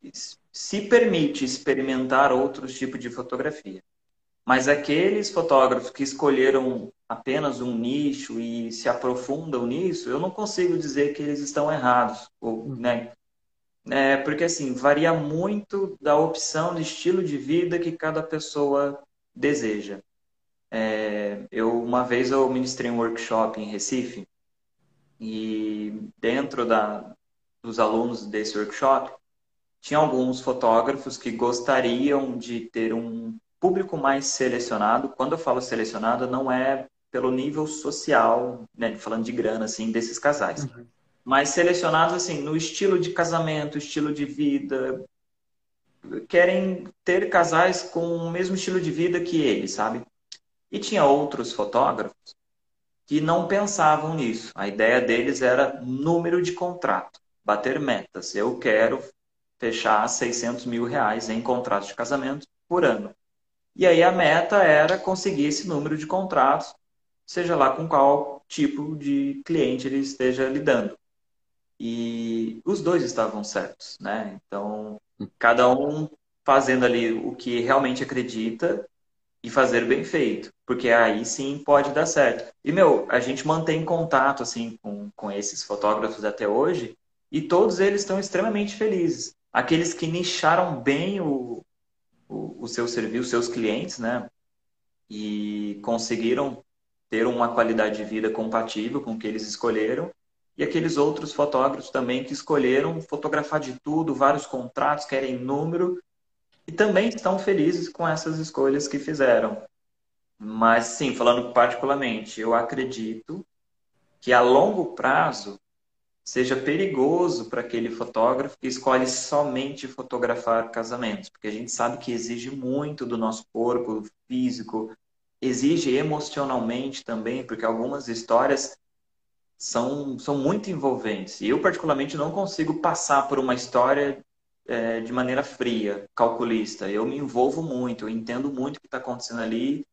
se permite experimentar outros tipos de fotografia. Mas aqueles fotógrafos que escolheram apenas um nicho e se aprofundam nisso, eu não consigo dizer que eles estão errados, ou, hum. né? É, porque assim varia muito da opção de estilo de vida que cada pessoa deseja. É, eu uma vez eu ministrei um workshop em Recife e dentro da, dos alunos desse workshop tinha alguns fotógrafos que gostariam de ter um público mais selecionado. Quando eu falo selecionado, não é pelo nível social, né, falando de grana assim desses casais. Uhum. mas selecionados assim no estilo de casamento, estilo de vida, querem ter casais com o mesmo estilo de vida que eles, sabe? E tinha outros fotógrafos que não pensavam nisso. A ideia deles era número de contrato, bater metas. Eu quero fechar 600 mil reais em contratos de casamento por ano. E aí a meta era conseguir esse número de contratos, seja lá com qual tipo de cliente ele esteja lidando. E os dois estavam certos, né? Então, cada um fazendo ali o que realmente acredita e fazer bem feito, porque aí sim pode dar certo. E, meu, a gente mantém contato, assim, com, com esses fotógrafos até hoje, e todos eles estão extremamente felizes. Aqueles que nicharam bem o, o, o seu serviço, seus clientes, né? E conseguiram ter uma qualidade de vida compatível com o que eles escolheram, e aqueles outros fotógrafos também que escolheram fotografar de tudo, vários contratos, querem número, e também estão felizes com essas escolhas que fizeram. Mas, sim, falando particularmente, eu acredito que a longo prazo seja perigoso para aquele fotógrafo que escolhe somente fotografar casamentos, porque a gente sabe que exige muito do nosso corpo físico, exige emocionalmente também, porque algumas histórias são, são muito envolventes. E eu, particularmente, não consigo passar por uma história é, de maneira fria, calculista. Eu me envolvo muito, eu entendo muito o que está acontecendo ali,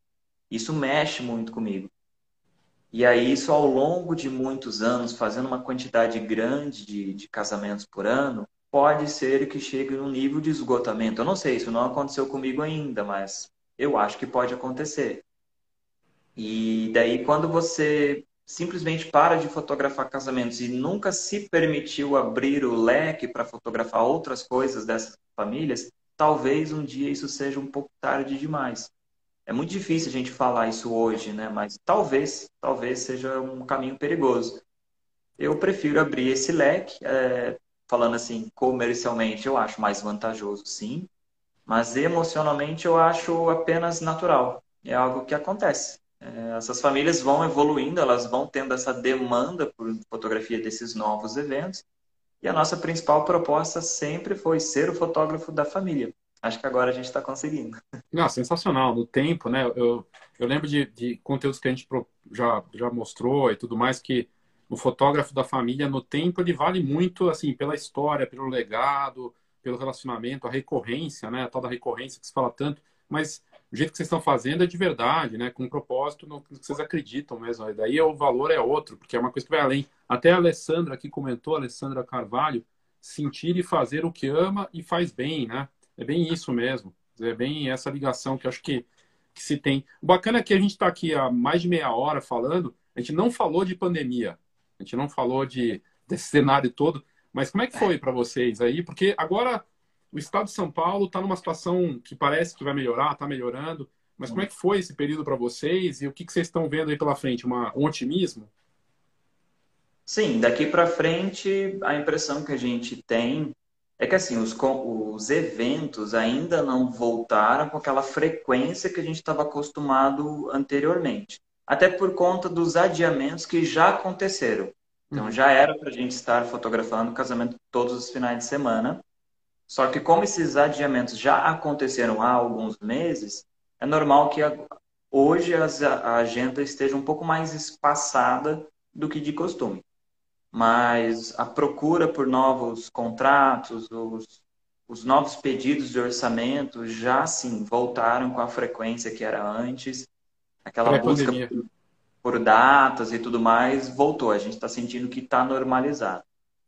isso mexe muito comigo. E aí, isso ao longo de muitos anos, fazendo uma quantidade grande de, de casamentos por ano, pode ser que chegue num nível de esgotamento. Eu não sei, isso não aconteceu comigo ainda, mas eu acho que pode acontecer. E daí, quando você simplesmente para de fotografar casamentos e nunca se permitiu abrir o leque para fotografar outras coisas dessas famílias, talvez um dia isso seja um pouco tarde demais. É muito difícil a gente falar isso hoje, né? Mas talvez, talvez seja um caminho perigoso. Eu prefiro abrir esse leque, é, falando assim, comercialmente, eu acho mais vantajoso, sim, mas emocionalmente eu acho apenas natural. É algo que acontece. É, essas famílias vão evoluindo, elas vão tendo essa demanda por fotografia desses novos eventos. E a nossa principal proposta sempre foi ser o fotógrafo da família. Acho que agora a gente está conseguindo.
Não, sensacional. No tempo, né? Eu, eu lembro de, de conteúdos que a gente já, já mostrou e tudo mais, que o fotógrafo da família, no tempo, ele vale muito, assim, pela história, pelo legado, pelo relacionamento, a recorrência, né? A tal da recorrência que se fala tanto. Mas o jeito que vocês estão fazendo é de verdade, né? Com um propósito no que vocês acreditam mesmo. E daí o valor é outro, porque é uma coisa que vai além. Até a Alessandra aqui comentou, a Alessandra Carvalho, sentir e fazer o que ama e faz bem, né? É bem isso mesmo. É bem essa ligação que acho que, que se tem. O bacana é que a gente está aqui há mais de meia hora falando, a gente não falou de pandemia, a gente não falou de, desse cenário todo, mas como é que foi para vocês aí? Porque agora o estado de São Paulo está numa situação que parece que vai melhorar, está melhorando. Mas como é que foi esse período para vocês e o que, que vocês estão vendo aí pela frente? Uma, um otimismo?
Sim, daqui para frente a impressão que a gente tem é que assim os, os eventos ainda não voltaram com aquela frequência que a gente estava acostumado anteriormente. Até por conta dos adiamentos que já aconteceram. Então uhum. já era para a gente estar fotografando o casamento todos os finais de semana. Só que como esses adiamentos já aconteceram há alguns meses, é normal que hoje a agenda esteja um pouco mais espaçada do que de costume. Mas a procura por novos contratos, os, os novos pedidos de orçamento já sim voltaram com a frequência que era antes. Aquela busca por, por datas e tudo mais voltou. A gente está sentindo que está normalizado.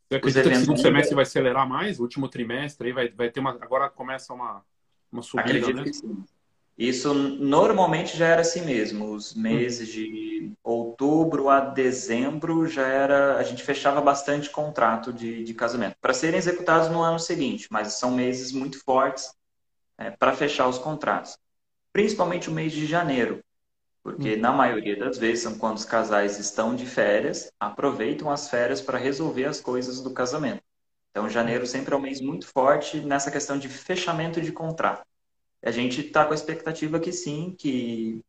Você acredita que o segundo semestre vai acelerar mais? O último trimestre aí vai, vai ter uma. Agora começa uma, uma subida, Acredito né? Que sim.
Isso normalmente já era assim mesmo. Os meses de outubro a dezembro já era. A gente fechava bastante contrato de, de casamento para serem executados no ano seguinte, mas são meses muito fortes é, para fechar os contratos. Principalmente o mês de janeiro, porque, uhum. na maioria das vezes, são quando os casais estão de férias, aproveitam as férias para resolver as coisas do casamento. Então, janeiro sempre é um mês muito forte nessa questão de fechamento de contrato. A gente está com a expectativa que sim, que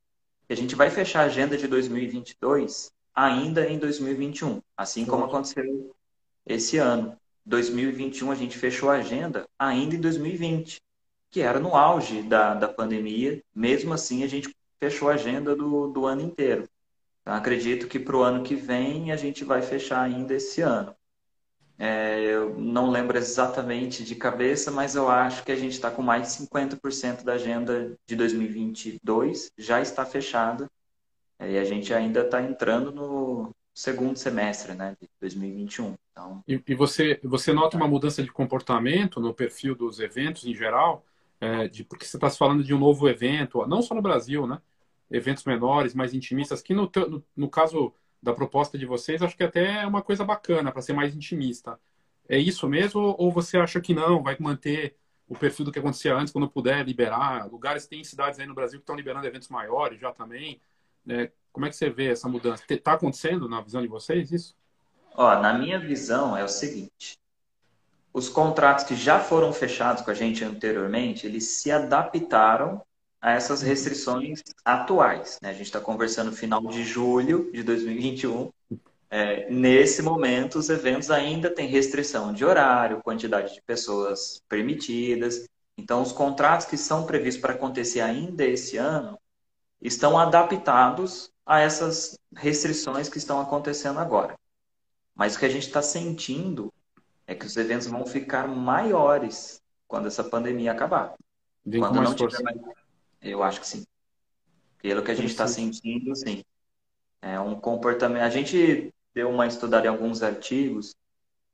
a gente vai fechar a agenda de 2022 ainda em 2021, assim como aconteceu esse ano. 2021 a gente fechou a agenda ainda em 2020, que era no auge da, da pandemia. Mesmo assim, a gente fechou a agenda do, do ano inteiro. Então, acredito que para o ano que vem a gente vai fechar ainda esse ano. É, eu não lembro exatamente de cabeça, mas eu acho que a gente está com mais de 50% da agenda de 2022 já está fechada. É, e a gente ainda está entrando no segundo semestre né, de 2021. Então...
E, e, você, você nota uma mudança de comportamento no perfil dos eventos em geral? É, de, porque você está falando de um novo evento, não só no Brasil, né? Eventos menores, mais intimistas, que no, no, no caso da proposta de vocês, acho que até é uma coisa bacana para ser mais intimista. É isso mesmo ou você acha que não, vai manter o perfil do que acontecia antes, quando puder liberar? Lugares, tem cidades aí no Brasil que estão liberando eventos maiores já também. Né? Como é que você vê essa mudança? Está acontecendo na visão de vocês isso?
Ó, na minha visão é o seguinte: os contratos que já foram fechados com a gente anteriormente, eles se adaptaram a essas restrições atuais. Né? A gente está conversando no final de julho de 2021. É, nesse momento, os eventos ainda têm restrição de horário, quantidade de pessoas permitidas. Então, os contratos que são previstos para acontecer ainda esse ano estão adaptados a essas restrições que estão acontecendo agora. Mas o que a gente está sentindo é que os eventos vão ficar maiores quando essa pandemia acabar.
Vem quando não tiver mais
eu acho que sim. Pelo que a gente está sentindo, sim. É um comportamento. A gente deu uma estudada em alguns artigos,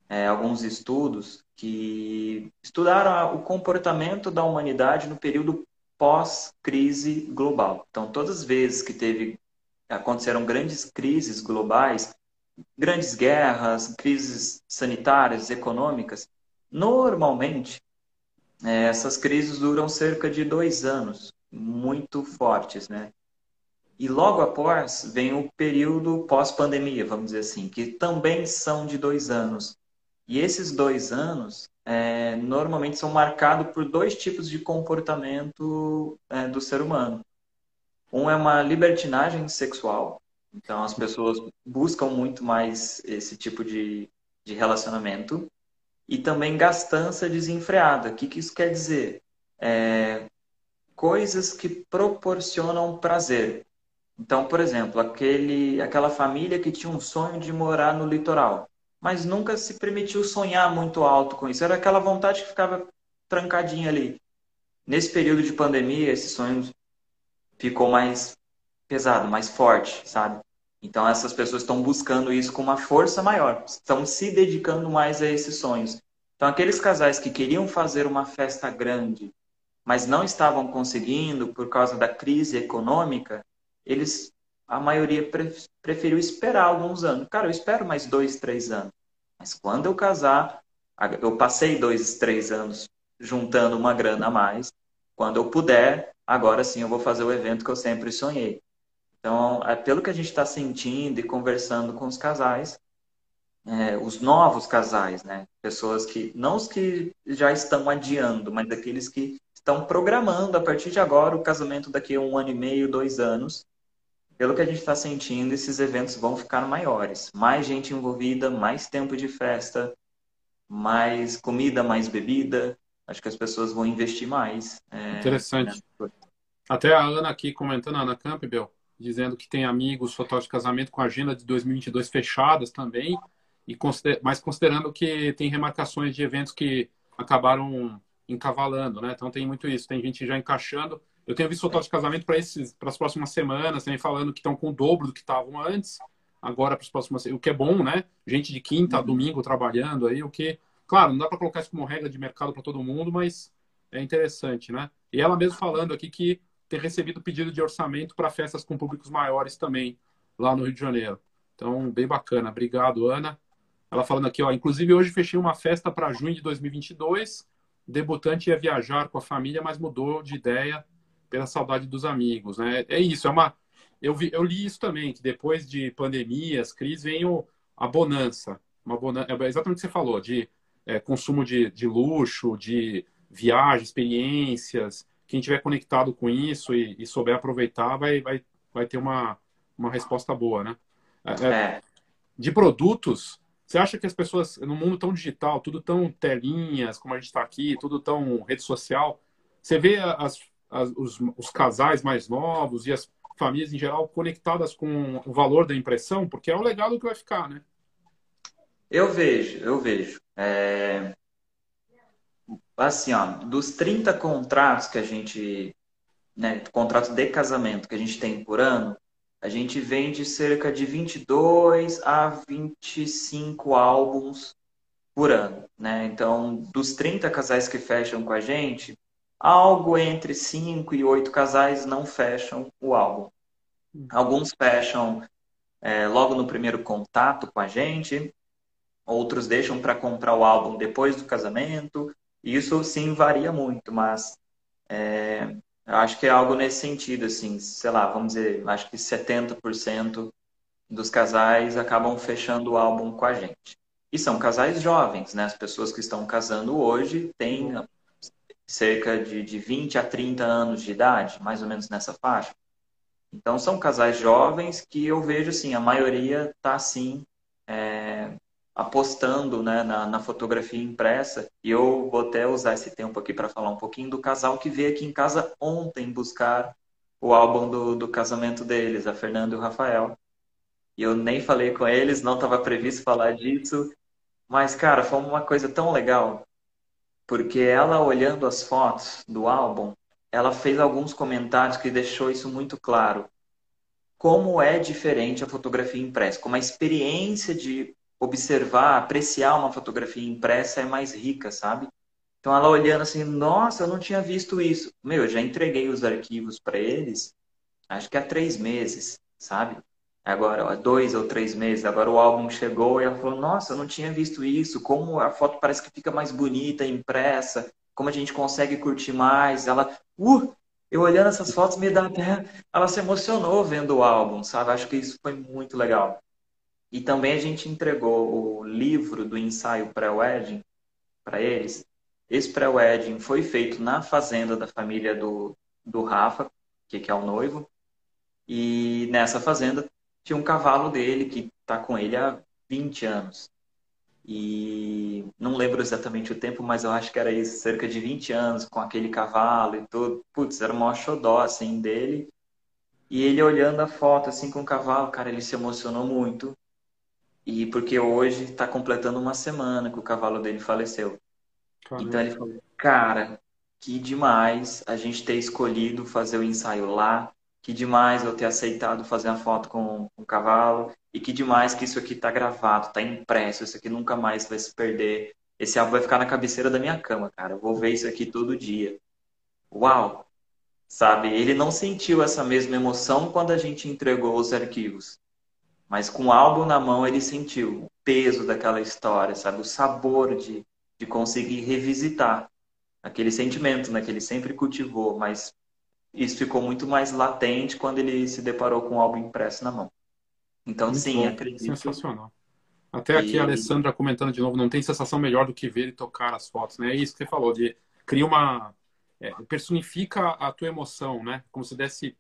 é, alguns estudos que estudaram o comportamento da humanidade no período pós-crise global. Então, todas as vezes que teve aconteceram grandes crises globais, grandes guerras, crises sanitárias, econômicas, normalmente é, essas crises duram cerca de dois anos muito fortes, né? E logo após vem o período pós-pandemia, vamos dizer assim, que também são de dois anos. E esses dois anos é, normalmente são marcados por dois tipos de comportamento é, do ser humano. Um é uma libertinagem sexual, então as pessoas buscam muito mais esse tipo de, de relacionamento. E também gastança desenfreada. O que, que isso quer dizer? É, coisas que proporcionam prazer. Então, por exemplo, aquele, aquela família que tinha um sonho de morar no litoral, mas nunca se permitiu sonhar muito alto com isso. Era aquela vontade que ficava trancadinha ali. Nesse período de pandemia, esse sonho ficou mais pesado, mais forte, sabe? Então, essas pessoas estão buscando isso com uma força maior, estão se dedicando mais a esses sonhos. Então, aqueles casais que queriam fazer uma festa grande, mas não estavam conseguindo por causa da crise econômica, eles, a maioria preferiu esperar alguns anos. Cara, eu espero mais dois, três anos. Mas quando eu casar, eu passei dois, três anos juntando uma grana a mais. Quando eu puder, agora sim eu vou fazer o evento que eu sempre sonhei. Então, é pelo que a gente está sentindo e conversando com os casais, é, os novos casais, né? Pessoas que, não os que já estão adiando, mas aqueles que estão programando a partir de agora o casamento daqui a um ano e meio, dois anos. Pelo que a gente está sentindo, esses eventos vão ficar maiores. Mais gente envolvida, mais tempo de festa, mais comida, mais bebida. Acho que as pessoas vão investir mais.
É, Interessante. Né? Até a Ana aqui comentando, a Ana Campbell, dizendo que tem amigos fotógrafos de casamento com a agenda de 2022 fechadas também, e consider... mas considerando que tem remarcações de eventos que acabaram encavalando, né? Então tem muito isso, tem gente já encaixando. Eu tenho visto fotos de casamento para esses para as próximas semanas, também falando que estão com o dobro do que estavam antes, agora para as próximas, o que é bom, né? Gente de quinta a uhum. domingo trabalhando aí, o que, claro, não dá para colocar isso como regra de mercado para todo mundo, mas é interessante, né? E ela mesmo falando aqui que tem recebido pedido de orçamento para festas com públicos maiores também lá no Rio de Janeiro. Então, bem bacana. Obrigado, Ana. Ela falando aqui, ó, inclusive hoje fechei uma festa para junho de 2022 debutante ia viajar com a família, mas mudou de ideia pela saudade dos amigos, né? É isso, é uma eu, vi, eu li isso também, que depois de pandemias, crises, vem o, a bonança. Uma bonança, é exatamente o que você falou, de é, consumo de, de luxo, de viagem, experiências. Quem tiver conectado com isso e, e souber aproveitar, vai, vai, vai ter uma, uma resposta boa, né? É, é. é. De produtos, Você acha que as pessoas, no mundo tão digital, tudo tão telinhas, como a gente está aqui, tudo tão rede social, você vê as, as, os, os, casais mais novos e as famílias em geral conectadas com o valor da impressão? Porque é o legado que vai ficar, né?
Eu vejo, eu vejo. É... Assim, ó, dos 30 contratos que a gente, né, contratos de casamento que a gente tem por ano, a gente vende cerca de 22 a 25 álbuns por ano, né? Então, dos 30 casais que fecham com a gente, algo entre 5 e 8 casais não fecham o álbum. Alguns fecham é, logo no primeiro contato com a gente, outros deixam para comprar o álbum depois do casamento. Isso sim varia muito, mas é, eu acho que é algo nesse sentido, assim, sei lá, vamos dizer, acho que 70% dos casais acabam fechando o álbum com a gente. E são casais jovens, né? As pessoas que estão casando hoje têm cerca de, de 20 a 30 anos de idade, mais ou menos nessa faixa. Então, são casais jovens que eu vejo, assim, a maioria está, assim, é, apostando né, na, na, fotografia impressa. E eu vou até usar esse tempo aqui para falar um pouquinho do casal que veio aqui em casa ontem buscar o álbum do, do casamento deles, a Fernanda e o Rafael. E eu nem falei com eles, não estava previsto falar disso. Mas, cara, foi uma coisa tão legal. Porque ela, olhando as fotos do álbum, ela fez alguns comentários que deixou isso muito claro. Como é diferente a fotografia impressa, como a experiência de observar, apreciar uma fotografia impressa é mais rica, sabe? Então ela olhando assim, nossa, eu não tinha visto isso. Meu, eu já entreguei os arquivos para eles, acho que há três meses, sabe? Agora, há dois ou três meses, agora o álbum chegou e ela falou, nossa, eu não tinha visto isso, como a foto parece que fica mais bonita, impressa, como a gente consegue curtir mais. Ela, uh, eu olhando essas fotos me dá até. Ela se emocionou vendo o álbum, sabe? Acho que isso foi muito legal. E também a gente entregou o livro do ensaio pré-wedding para eles. Esse pré-wedding foi feito na fazenda da família do, do Rafa, que, que é o noivo. E nessa fazenda tinha um cavalo dele que está com ele há 20 anos. E não lembro exatamente o tempo, mas eu acho que era isso, cerca de 20 anos com aquele cavalo e tudo. Putz, era maior xodó, assim, dele. E ele olhando a foto, assim, com o cavalo, cara, ele se emocionou muito. E porque hoje está completando uma semana que o cavalo dele faleceu. Caramba. Então ele falou, cara, que demais a gente ter escolhido fazer o ensaio lá, que demais eu ter aceitado fazer a foto com, com o cavalo, e que demais que isso aqui está gravado, está impresso, isso aqui nunca mais vai se perder. Esse álbum vai ficar na cabeceira da minha cama, cara. Eu vou ver isso aqui todo dia. Uau! Sabe? Ele não sentiu essa mesma emoção quando a gente entregou os arquivos. Mas com o álbum na mão ele sentiu o peso daquela história, sabe? O sabor de, de conseguir revisitar aquele sentimento né, que ele sempre cultivou, mas isso ficou muito mais latente quando ele se deparou com o álbum impresso na mão. Então, muito sim, bom. acredito.
Sensacional. Até aqui e... a Alessandra comentando de novo, não tem sensação melhor do que ver e tocar as fotos, né? É isso que você falou, de cria uma. É, personifica a tua emoção, né? Como se desse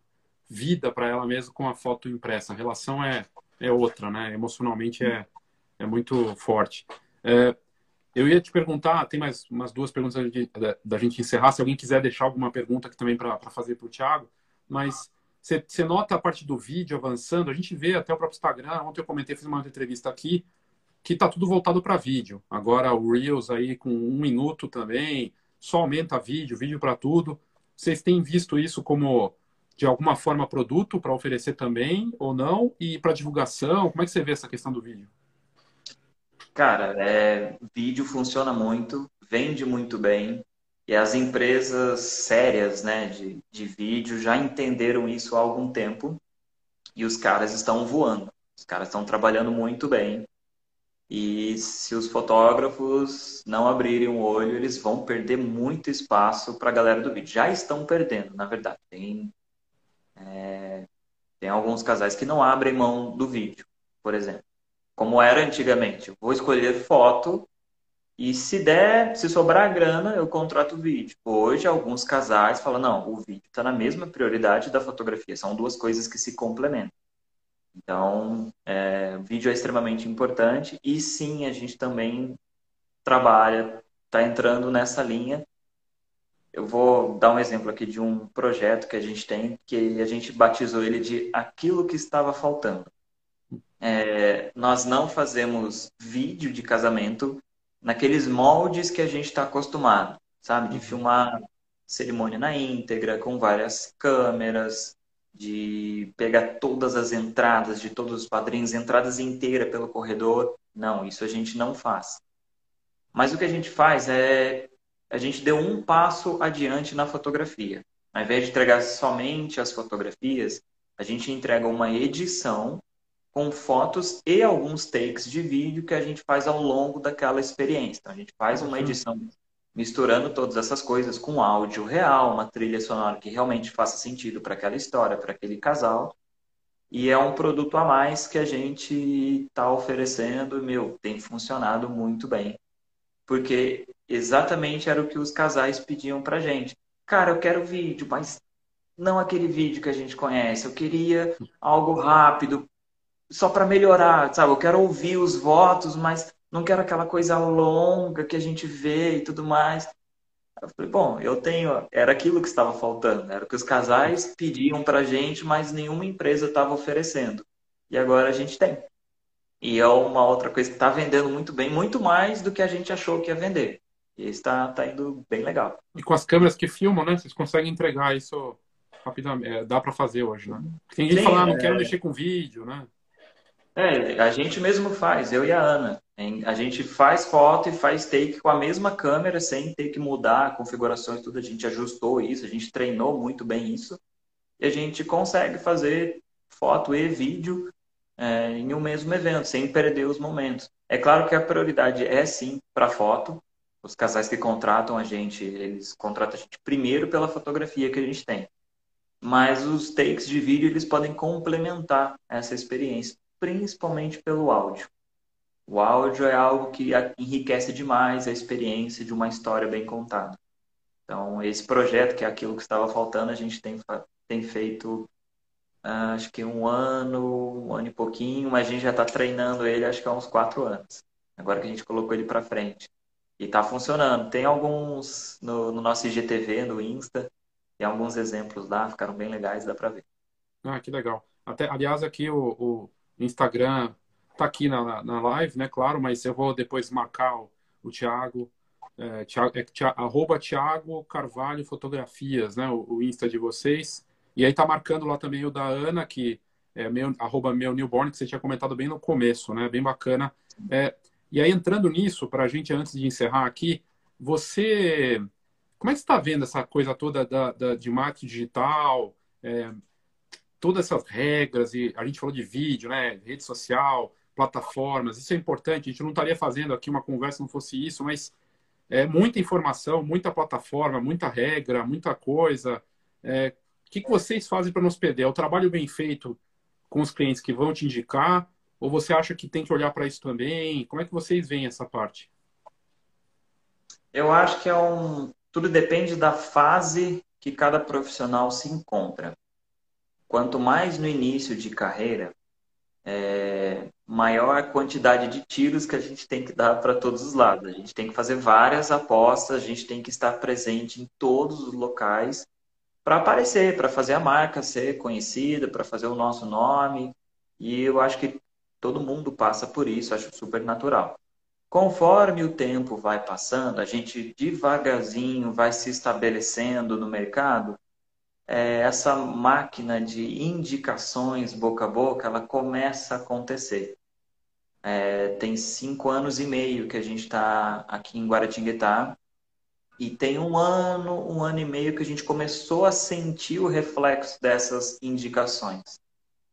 vida para ela mesmo com a foto impressa. A relação é é outra, né? Emocionalmente é, é muito forte. É, eu ia te perguntar, tem mais umas duas perguntas da, da, gente encerrar, se alguém quiser deixar alguma pergunta aqui também para fazer para o Thiago, mas você nota a parte do vídeo avançando, a gente vê até o próprio Instagram, ontem eu comentei, fiz uma entrevista aqui, que está tudo voltado para vídeo. Agora o Reels aí com um minuto também, só aumenta vídeo, vídeo para tudo. Vocês têm visto isso como de alguma forma produto para oferecer também ou não? E para divulgação, como é que você vê essa questão do vídeo?
Cara, é, vídeo funciona muito, vende muito bem. E as empresas sérias né, de, de vídeo já entenderam isso há algum tempo. E os caras estão voando. Os caras estão trabalhando muito bem. E se os fotógrafos não abrirem o olho, eles vão perder muito espaço para a galera do vídeo. Já estão perdendo, na verdade. Tem é, tem alguns casais que não abrem mão do vídeo, por exemplo. Como era antigamente. vou escolher foto e se der, se sobrar grana, eu contrato o vídeo. Hoje, alguns casais falam, não, o vídeo está na mesma prioridade da fotografia. São duas coisas que se complementam. Então, é, vídeo é extremamente importante e sim, a gente também trabalha, está entrando nessa linha. Eu vou dar um exemplo aqui de um projeto que a gente tem, que a gente batizou ele de Aquilo que Estava Faltando. É, nós não fazemos vídeo de casamento naqueles moldes que a gente está acostumado, sabe? De filmar cerimônia na íntegra, com várias câmeras, de pegar todas as entradas de todos os padrinhos, entradas inteiras pelo corredor. Não, isso a gente não faz. Mas o que a gente faz é a gente deu um passo adiante na fotografia. Ao invés de entregar somente as fotografias, a gente entrega uma edição com fotos e alguns takes de vídeo que a gente faz ao longo daquela experiência. Então, a gente faz uma uhum. edição misturando todas essas coisas com áudio real, uma trilha sonora que realmente faça sentido para aquela história, para aquele casal. E é um produto a mais que a gente está oferecendo meu, tem funcionado muito bem. Porque exatamente era o que os casais pediam para gente. Cara, eu quero vídeo, mas não aquele vídeo que a gente conhece. Eu queria algo rápido, só para melhorar, sabe? Eu quero ouvir os votos, mas não quero aquela coisa longa que a gente vê e tudo mais. Eu falei, bom, eu tenho. Era aquilo que estava faltando, era o que os casais pediam para gente, mas nenhuma empresa estava oferecendo. E agora a gente tem. E é uma outra coisa que está vendendo muito bem, muito mais do que a gente achou que ia vender. E está tá indo bem legal.
E com as câmeras que filmam, né? Vocês conseguem entregar isso rapidamente. É, dá para fazer hoje, né? Tem gente que fala, ah, não é... quero mexer com vídeo, né?
É, a gente mesmo faz, eu e a Ana. A gente faz foto e faz take com a mesma câmera, sem ter que mudar configurações, tudo. A gente ajustou isso, a gente treinou muito bem isso. E a gente consegue fazer foto e vídeo é, em um mesmo evento, sem perder os momentos. É claro que a prioridade é sim para foto. Os casais que contratam a gente, eles contratam a gente primeiro pela fotografia que a gente tem. Mas os takes de vídeo, eles podem complementar essa experiência principalmente pelo áudio. O áudio é algo que enriquece demais a experiência de uma história bem contada. Então, esse projeto, que é aquilo que estava faltando, a gente tem, tem feito acho que um ano, um ano e pouquinho, mas a gente já está treinando ele acho que há uns quatro anos. Agora que a gente colocou ele para frente. E está funcionando. Tem alguns no, no, nosso IGTV, no Insta, tem alguns exemplos lá, ficaram bem legais, dá para ver.
Ah, que legal. Até, aliás, aqui o, o Instagram tá aqui na, na live, né? Claro, mas eu vou depois marcar o, o Thiago. É, Thiago, é, Thiago, arroba Thiago Carvalho Fotografias, né? O, o, Insta de vocês. E aí tá marcando lá também o da Ana, que é meu, arroba meu newborn, que você tinha comentado bem no começo, né? Bem bacana. É, e aí, entrando nisso, para a gente, antes de encerrar aqui, você. Como é que você está vendo essa coisa toda da, da de marketing digital? É, todas essas regras, e a gente falou de vídeo, né, rede social, plataformas, isso é importante, a gente não estaria fazendo aqui uma conversa não fosse isso, mas é muita informação, muita plataforma, muita regra, muita coisa. É, o que, que vocês fazem para nos perder? É o trabalho bem feito com os clientes que vão te indicar? Ou você acha que tem que olhar para isso também? Como é que vocês veem essa parte?
Eu acho que é um. Tudo depende da fase que cada profissional se encontra quanto mais no início de carreira, é, maior a quantidade de tiros que a gente tem que dar para todos os lados. A gente tem que fazer várias apostas, a gente tem que estar presente em todos os locais para aparecer, para fazer a marca ser conhecida, para fazer o nosso nome. E eu acho que todo mundo passa por isso, acho super natural. Conforme o tempo vai passando, a gente devagarzinho vai se estabelecendo no mercado é, essa máquina de indicações boca a boca, ela começa a acontecer. É, tem cinco anos e meio que a gente está aqui em Guaratinguetá e tem um ano, um ano e meio que a gente começou a sentir o reflexo dessas indicações.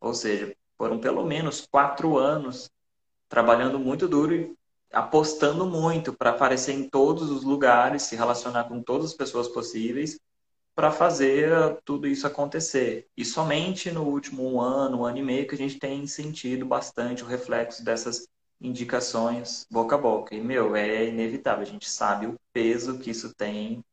Ou seja, foram pelo menos quatro anos trabalhando muito duro e apostando muito para aparecer em todos os lugares, se relacionar com todas as pessoas possíveis para fazer tudo isso acontecer. E somente no último ano, um ano e meio, que a gente tem sentido bastante o reflexo dessas indicações boca a boca. E, meu, é inevitável. A gente sabe o peso que isso tem.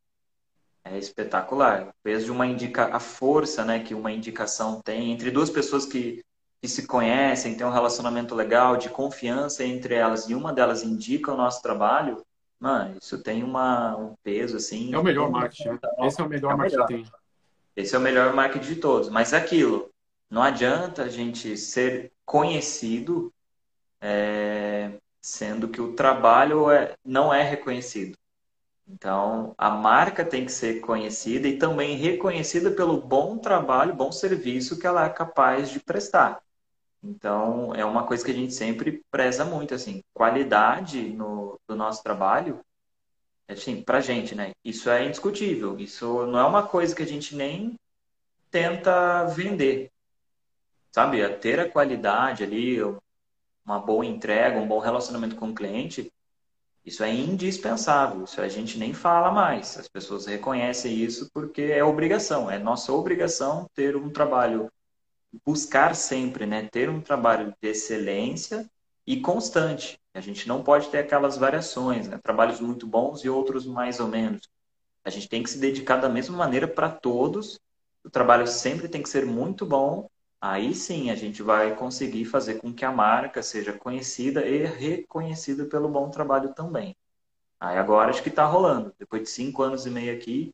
É espetacular. O peso de uma indica... A força né, que uma indicação tem entre duas pessoas que, que se conhecem, têm um relacionamento legal, de confiança entre elas, e uma delas indica o nosso trabalho, mano, isso tem uma, um peso, assim...
É o melhor marketing, né? Esse é o melhor é marketing que tem.
Esse é o melhor marketing de todos. Mas é aquilo, não adianta a gente ser conhecido é, sendo que o trabalho é, não é reconhecido. Então, a marca tem que ser conhecida e também reconhecida pelo bom trabalho, bom serviço que ela é capaz de prestar. Então, é uma coisa que a gente sempre preza muito, assim, qualidade no, do nosso trabalho, assim, pra gente, né? Isso é indiscutível. Isso não é uma coisa que a gente nem tenta vender, sabe? É ter a qualidade ali, uma boa entrega, um bom relacionamento com o cliente, isso é indispensável. Isso a gente nem fala mais. As pessoas reconhecem isso porque é obrigação, é nossa obrigação ter um trabalho, buscar sempre, né? Ter um trabalho de excelência e constante. A gente não pode ter aquelas variações, né? Trabalhos muito bons e outros mais ou menos. A gente tem que se dedicar da mesma maneira para todos. O trabalho sempre tem que ser muito bom aí sim a gente vai conseguir fazer com que a marca seja conhecida e reconhecida pelo bom trabalho também. Aí agora acho que está rolando. Depois de cinco anos e meio aqui,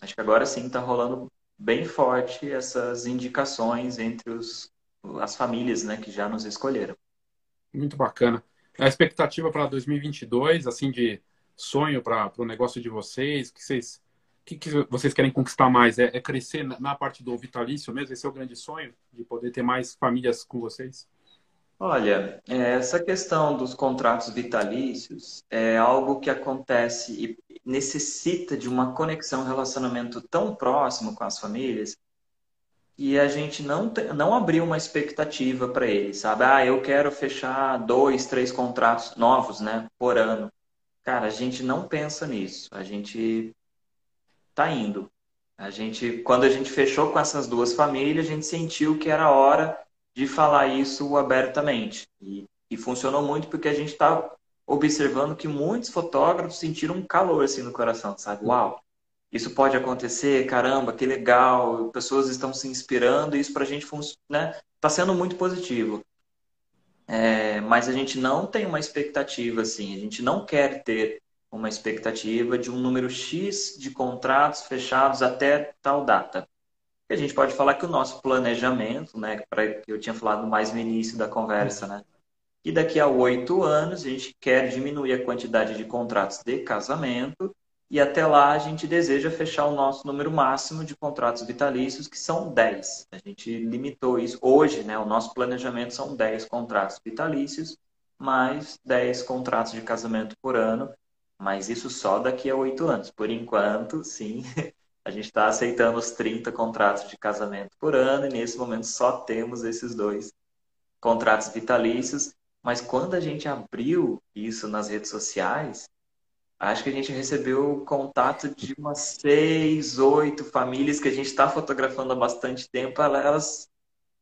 acho que agora sim está rolando bem forte essas indicações entre os, as famílias né, que já nos escolheram.
Muito bacana. A expectativa para 2022, assim, de sonho para o negócio de vocês, que vocês que, que vocês querem conquistar mais? É, é, crescer na parte do vitalício mesmo? Esse é o grande sonho? De poder ter mais famílias com vocês?
Olha, é, essa questão dos contratos vitalícios é algo que acontece e necessita de uma conexão, um relacionamento tão próximo com as famílias que a gente não, não abriu uma expectativa para eles, sabe? Ah, eu quero fechar dois, três contratos novos, né, por ano. Cara, a gente não pensa nisso. A gente tá indo. A gente, quando a gente fechou com essas duas famílias, a gente sentiu que era hora de falar isso abertamente. E, e funcionou muito porque a gente está observando que muitos fotógrafos sentiram um calor assim no coração, sabe? Uau, isso pode acontecer, caramba, que legal, pessoas estão se inspirando, e isso para a gente né, tá sendo muito positivo. É, mas a gente não tem uma expectativa assim, a gente não quer ter uma expectativa de um número X de contratos fechados até tal data. E a gente pode falar que o nosso planejamento, né, para que eu tinha falado mais no início da conversa, né, e daqui a oito anos a gente quer diminuir a quantidade de contratos de casamento e até lá a gente deseja fechar o nosso número máximo de contratos vitalícios, que são 10. A gente limitou isso. Hoje, né, o nosso planejamento são 10 contratos vitalícios, mais 10 contratos de casamento por ano. Mas isso só daqui a oito anos. Por enquanto, sim, <laughs> a gente está aceitando os 30 contratos de casamento por ano e nesse momento só temos esses dois contratos vitalícios. Mas quando a gente abriu isso nas redes sociais, acho que a gente recebeu contato de umas seis, oito famílias que a gente está fotografando há bastante tempo. Elas,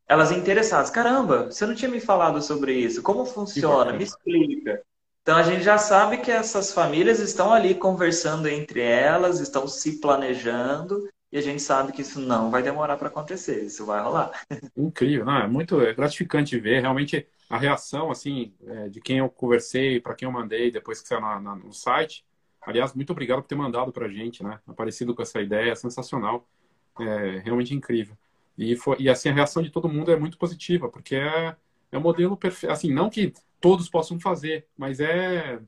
elas interessadas. Caramba, você não tinha me falado sobre isso. Como funciona? Me explica. Então a gente já sabe que essas famílias estão ali conversando entre elas, estão se planejando e a gente sabe que isso não vai demorar para acontecer, isso vai rolar.
Incrível, não, é muito gratificante ver realmente a reação assim é, de quem eu conversei, para quem eu mandei depois que saiu na, na, no site. Aliás, muito obrigado por ter mandado para a gente, né? Aparecido com essa ideia, sensacional, é, realmente incrível. E, foi, e assim a reação de todo mundo é muito positiva, porque é, é um modelo perfeito. Assim, não que todos possam fazer, mas é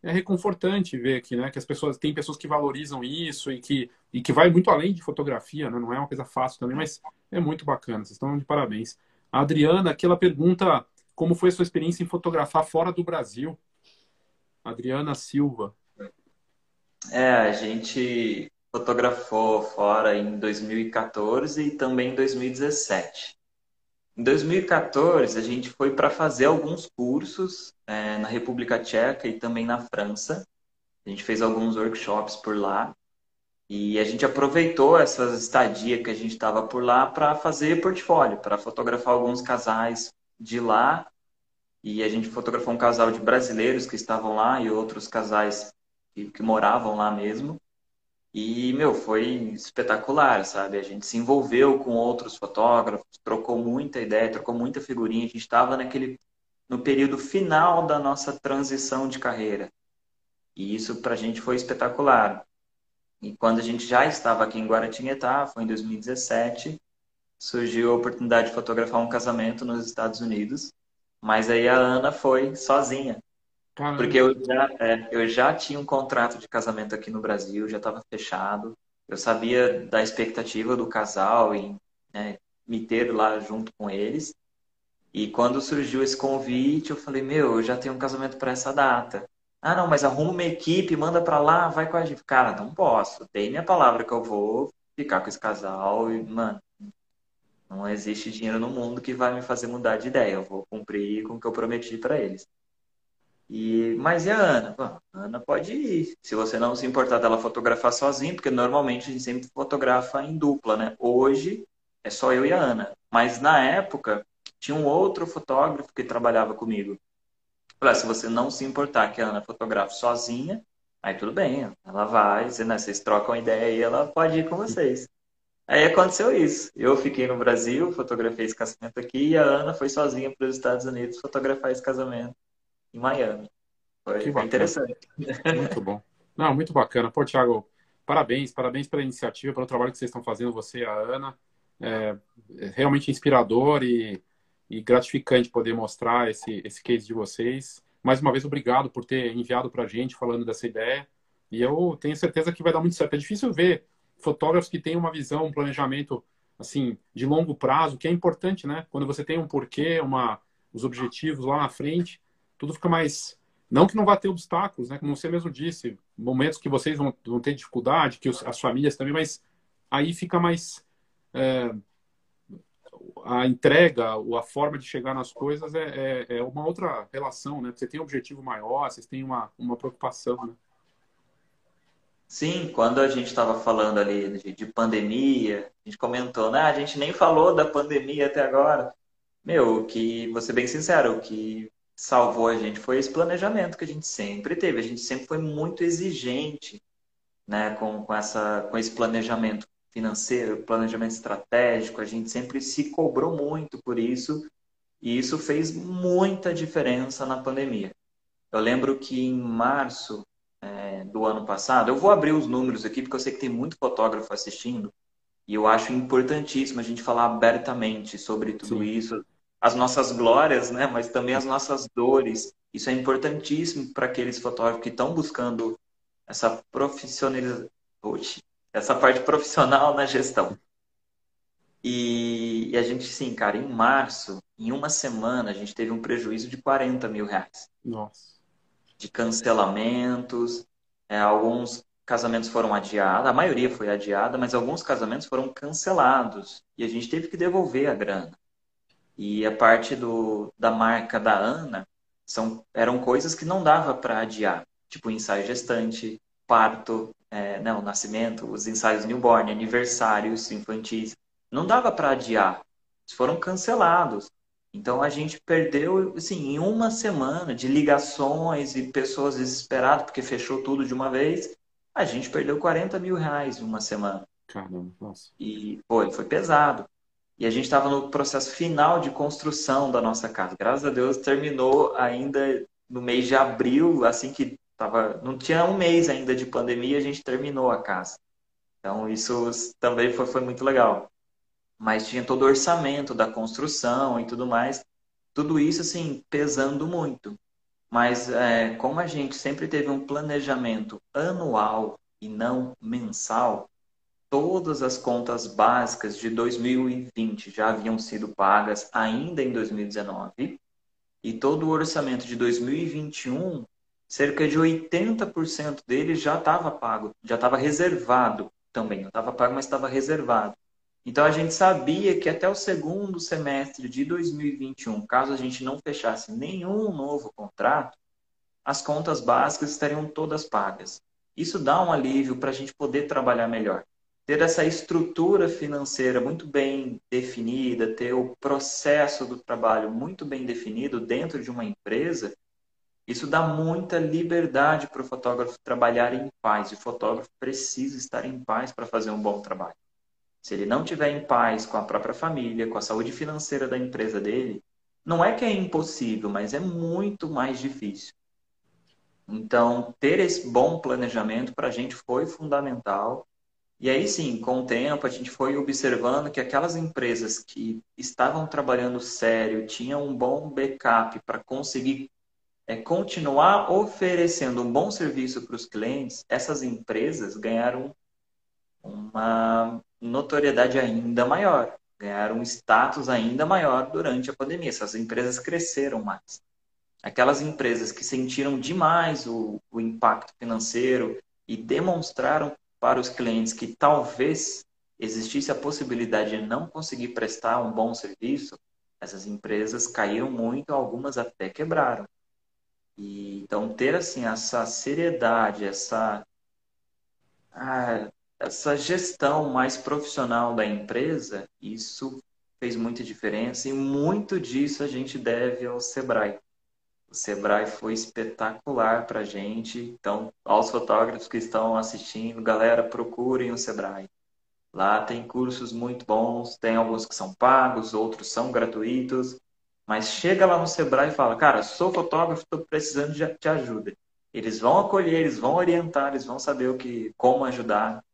é reconfortante ver que, né, que as pessoas tem pessoas que valorizam isso e que e que vai muito além de fotografia, né? Não é uma coisa fácil também, mas é muito bacana. Vocês estão de parabéns. A Adriana, aqui ela pergunta como foi a sua experiência em fotografar fora do Brasil. Adriana Silva.
É, a gente fotografou fora em 2014 e também em 2017. Em 2014, a gente foi para fazer alguns cursos é, na República Tcheca e também na França. A gente fez alguns workshops por lá. E a gente aproveitou essa estadia que a gente estava por lá para fazer portfólio, para fotografar alguns casais de lá. E a gente fotografou um casal de brasileiros que estavam lá e outros casais que, que moravam lá mesmo. E, meu, foi espetacular, sabe? A gente se envolveu com outros fotógrafos, trocou muita ideia, trocou muita figurinha. A gente estava naquele no período final da nossa transição de carreira. E isso para a gente foi espetacular. E quando a gente já estava aqui em Guaratinguetá, foi em 2017, surgiu a oportunidade de fotografar um casamento nos Estados Unidos. Mas aí a Ana foi sozinha. Caramba. Porque eu já, é, eu já tinha um contrato de casamento aqui no Brasil, já estava fechado. Eu sabia da expectativa do casal em né, me ter lá junto com eles. E quando surgiu esse convite, eu falei: Meu, eu já tenho um casamento para essa data. Ah, não, mas arruma uma equipe, manda para lá, vai com a gente. Cara, não posso. Dei minha palavra que eu vou ficar com esse casal e, mano, não existe dinheiro no mundo que vai me fazer mudar de ideia. Eu vou cumprir com o que eu prometi para eles. E, mas e a Ana? A Ana pode ir. Se você não se importar dela fotografar sozinha, porque normalmente a gente sempre fotografa em dupla, né? Hoje é só eu e a Ana. Mas na época tinha um outro fotógrafo que trabalhava comigo. Falei, ah, se você não se importar que a Ana fotografe sozinha, aí tudo bem, ela vai, né, vocês trocam ideia e ela pode ir com vocês. Aí aconteceu isso. Eu fiquei no Brasil, fotografei esse casamento aqui, e a Ana foi sozinha para os Estados Unidos fotografar esse casamento em Miami. Foi, foi interessante.
Muito bom. Não, muito bacana. Pô, Thiago, parabéns, parabéns pela iniciativa, pelo trabalho que vocês estão fazendo, você e a Ana. É, é realmente inspirador e e gratificante poder mostrar esse, esse case de vocês. Mais uma vez, obrigado por ter enviado para a gente falando dessa ideia. E eu tenho certeza que vai dar muito certo. É difícil ver fotógrafos que têm uma visão, um planejamento assim de longo prazo, que é importante, né? Quando você tem um porquê, uma, os objetivos lá na frente, tudo fica mais. Não que não vá ter obstáculos, né? Como você mesmo disse, momentos que vocês vão, vão ter dificuldade, que os, as famílias também, mas aí fica mais. É, a entrega, a forma de chegar nas coisas é, é, é, uma outra relação, né? Você tem um objetivo maior, vocês têm uma, uma preocupação, né?
Sim, quando a gente estava falando ali de, de, pandemia, a gente comentou, né? A gente nem falou da pandemia até agora. Meu, que, vou ser bem sincero, o que salvou a gente foi esse planejamento que a gente sempre teve. A gente sempre foi muito exigente, né? Com, com, essa, com esse planejamento financeiro, planejamento estratégico, a gente sempre se cobrou muito por isso e isso fez muita diferença na pandemia. Eu lembro que em março é, do ano passado, eu vou abrir os números aqui porque eu sei que tem muito fotógrafo assistindo e eu acho importantíssimo a gente falar abertamente sobre tudo Sim. isso, as nossas glórias, né, mas também as nossas dores. Isso é importantíssimo para aqueles fotógrafos que estão buscando essa profissionalização essa parte profissional na gestão. E, e, a gente, sim, cara, em março, em uma semana, a gente teve um prejuízo de 40 mil reais.
Nossa.
De cancelamentos, é, alguns casamentos foram adiados, a maioria foi adiada, mas alguns casamentos foram cancelados. E a gente teve que devolver a grana. E a parte do, da marca da Ana são, eram coisas que não dava para adiar, tipo ensaio gestante, parto, é, não, nascimento, os ensaios newborn, aniversários infantis, não dava para adiar. Eles foram cancelados. Então a gente perdeu, assim, em uma semana de ligações e pessoas desesperadas porque fechou tudo de uma vez, a gente perdeu 40 mil reais em uma semana.
Caramba, nossa.
E foi, foi pesado. E a gente estava no processo final de construção da nossa casa. Graças a Deus terminou ainda no mês de abril, assim que Tava, não tinha um mês ainda de pandemia, a gente terminou a casa. Então, isso também foi, foi muito legal. Mas tinha todo o orçamento da construção e tudo mais. Tudo isso, assim, pesando muito. Mas, é, como a gente sempre teve um planejamento anual e não mensal, todas as contas básicas de 2020 já haviam sido pagas ainda em 2019 e todo o orçamento de 2021 cerca de 80% dele já estava pago, já estava reservado também. Não estava pago, mas estava reservado. Então a gente sabia que até o segundo semestre de 2021, caso a gente não fechasse nenhum novo contrato, as contas básicas estariam todas pagas. Isso dá um alívio para a gente poder trabalhar melhor. Ter essa estrutura financeira muito bem definida, ter o processo do trabalho muito bem definido dentro de uma empresa, Isso dá muita liberdade para o fotógrafo trabalhar em paz. E o fotógrafo precisa estar em paz para fazer um bom trabalho. Se ele não tiver em paz com a própria família, com a saúde financeira da empresa dele, não é que é impossível, mas é muito mais difícil. Então, ter esse bom planejamento para a gente foi fundamental. E aí sim, com o tempo, a gente foi observando que aquelas empresas que estavam trabalhando sério, tinham um bom backup para conseguir é, continuar oferecendo um bom serviço para os clientes, essas empresas ganharam uma notoriedade ainda maior, ganharam um status ainda maior durante a pandemia. Essas empresas cresceram mais. Aquelas empresas que sentiram demais o, o impacto financeiro e demonstraram para os clientes que talvez existisse a possibilidade de não conseguir prestar um bom serviço, essas empresas caíram muito, algumas até quebraram. E, então, ter assim essa seriedade, essa, ah, essa gestão mais profissional da empresa, isso fez muita diferença e muito disso a gente deve ao Sebrae. O Sebrae foi espetacular para a gente. Então, aos fotógrafos que estão assistindo, galera, procurem o Sebrae. Lá tem cursos muito bons, tem alguns que são pagos, outros são gratuitos. Mas chega lá no Sebrae e fala, cara, sou fotógrafo, estou precisando de, de ajuda. Eles vão acolher, eles vão orientar, eles vão saber o que, como ajudar.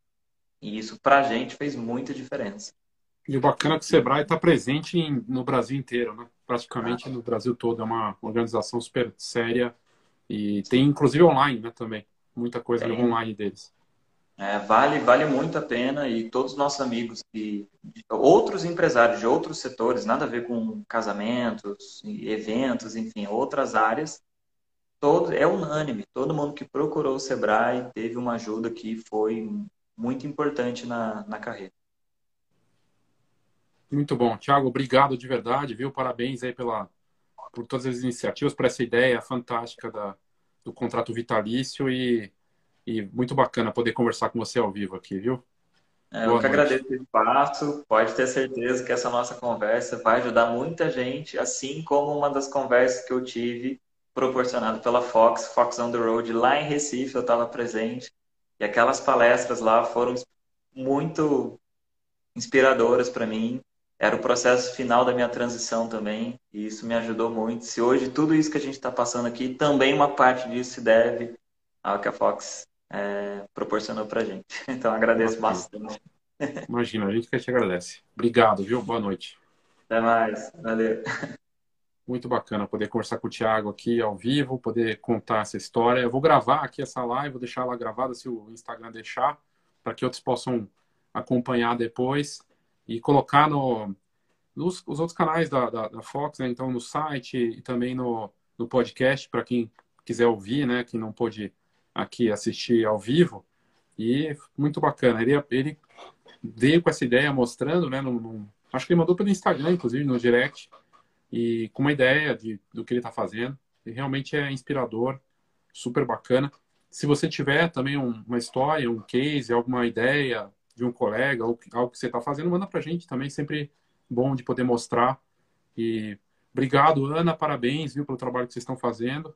E isso para a gente fez muita diferença.
E o bacana é que o Sebrae está presente em, no Brasil inteiro, né? praticamente ah. no Brasil todo. É uma organização super séria e tem inclusive online né, também. Muita coisa online deles.
É, vale, vale muito a pena e todos os nossos amigos e outros empresários de outros setores, nada a ver com casamentos, eventos, enfim, outras áreas, todo, é unânime. Todo mundo que procurou o Sebrae teve uma ajuda que foi muito importante na, na carreira.
Muito bom. Tiago, obrigado de verdade, viu? Parabéns aí pela, por todas as iniciativas, por essa ideia fantástica da, do contrato vitalício e e muito bacana poder conversar com você ao vivo aqui, viu?
É, eu que agradeço o espaço. Pode ter certeza que essa nossa conversa vai ajudar muita gente, assim como uma das conversas que eu tive proporcionado pela Fox, Fox on the Road, lá em Recife, eu estava presente. E aquelas palestras lá foram muito inspiradoras para mim. Era o processo final da minha transição também, e isso me ajudou muito. Se hoje tudo isso que a gente está passando aqui, também uma parte disso se deve ao que a Fox é, proporcionou para a gente. <laughs> Então, agradeço bastante. <laughs>
Imagina, a gente que te agradece. Obrigado, viu? Boa noite.
Até mais. Valeu.
Muito bacana poder conversar com o Thiago aqui ao vivo, poder contar essa história. Eu vou gravar aqui essa live, vou deixar ela gravada se o Instagram deixar, para que outros possam acompanhar depois e colocar no, nos os outros canais da, da, da Fox, né? então no site e também no, no podcast, para quem quiser ouvir, né? Quem não pôde aqui assistir ao vivo e muito bacana. Ele, ele veio com essa ideia mostrando, né? No, acho que ele mandou pelo Instagram, inclusive, no direct, e com uma ideia de, do que ele está fazendo. E realmente é inspirador, super bacana. Se você tiver também um, uma história, um case, alguma ideia de um colega, ou algo que você está fazendo, manda para a gente também. Sempre bom de poder mostrar. E obrigado, Ana. Parabéns, viu, pelo trabalho que vocês estão fazendo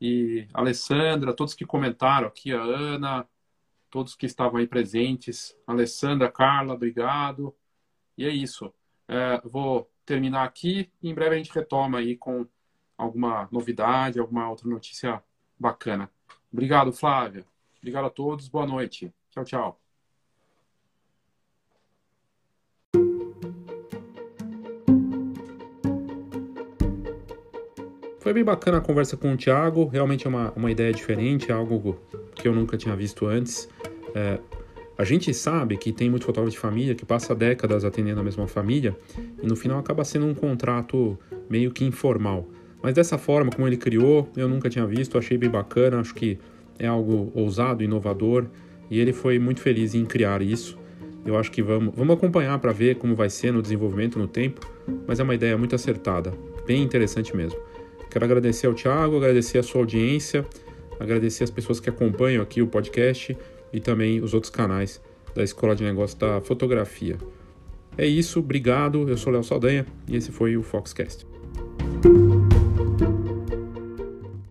e Alessandra, todos que comentaram aqui, a Ana, todos que estavam aí presentes, Alessandra, Carla, obrigado. E é isso. É, vou terminar aqui e em breve a gente retoma aí com alguma novidade, alguma outra notícia bacana. Obrigado, Flávia. Obrigado a todos. Boa noite. Tchau, tchau. Foi bem bacana a conversa com o Thiago, realmente é uma, uma ideia diferente, é algo que eu nunca tinha visto antes. É, a gente sabe que tem muito fotógrafo de família que passa décadas atendendo a mesma família e no final acaba sendo um contrato meio que informal. Mas dessa forma, como ele criou, eu nunca tinha visto, achei bem bacana, acho que é algo ousado, inovador e ele foi muito feliz em criar isso. Eu acho que vamos, vamos acompanhar para ver como vai ser no desenvolvimento no tempo, mas é uma ideia muito acertada, bem interessante mesmo. Quero agradecer ao Thiago, agradecer a sua audiência, agradecer as pessoas que acompanham aqui o podcast e também os outros canais da Escola de Negócios da Fotografia. É isso, obrigado. Eu sou Léo Saldanha e esse foi o Foxcast.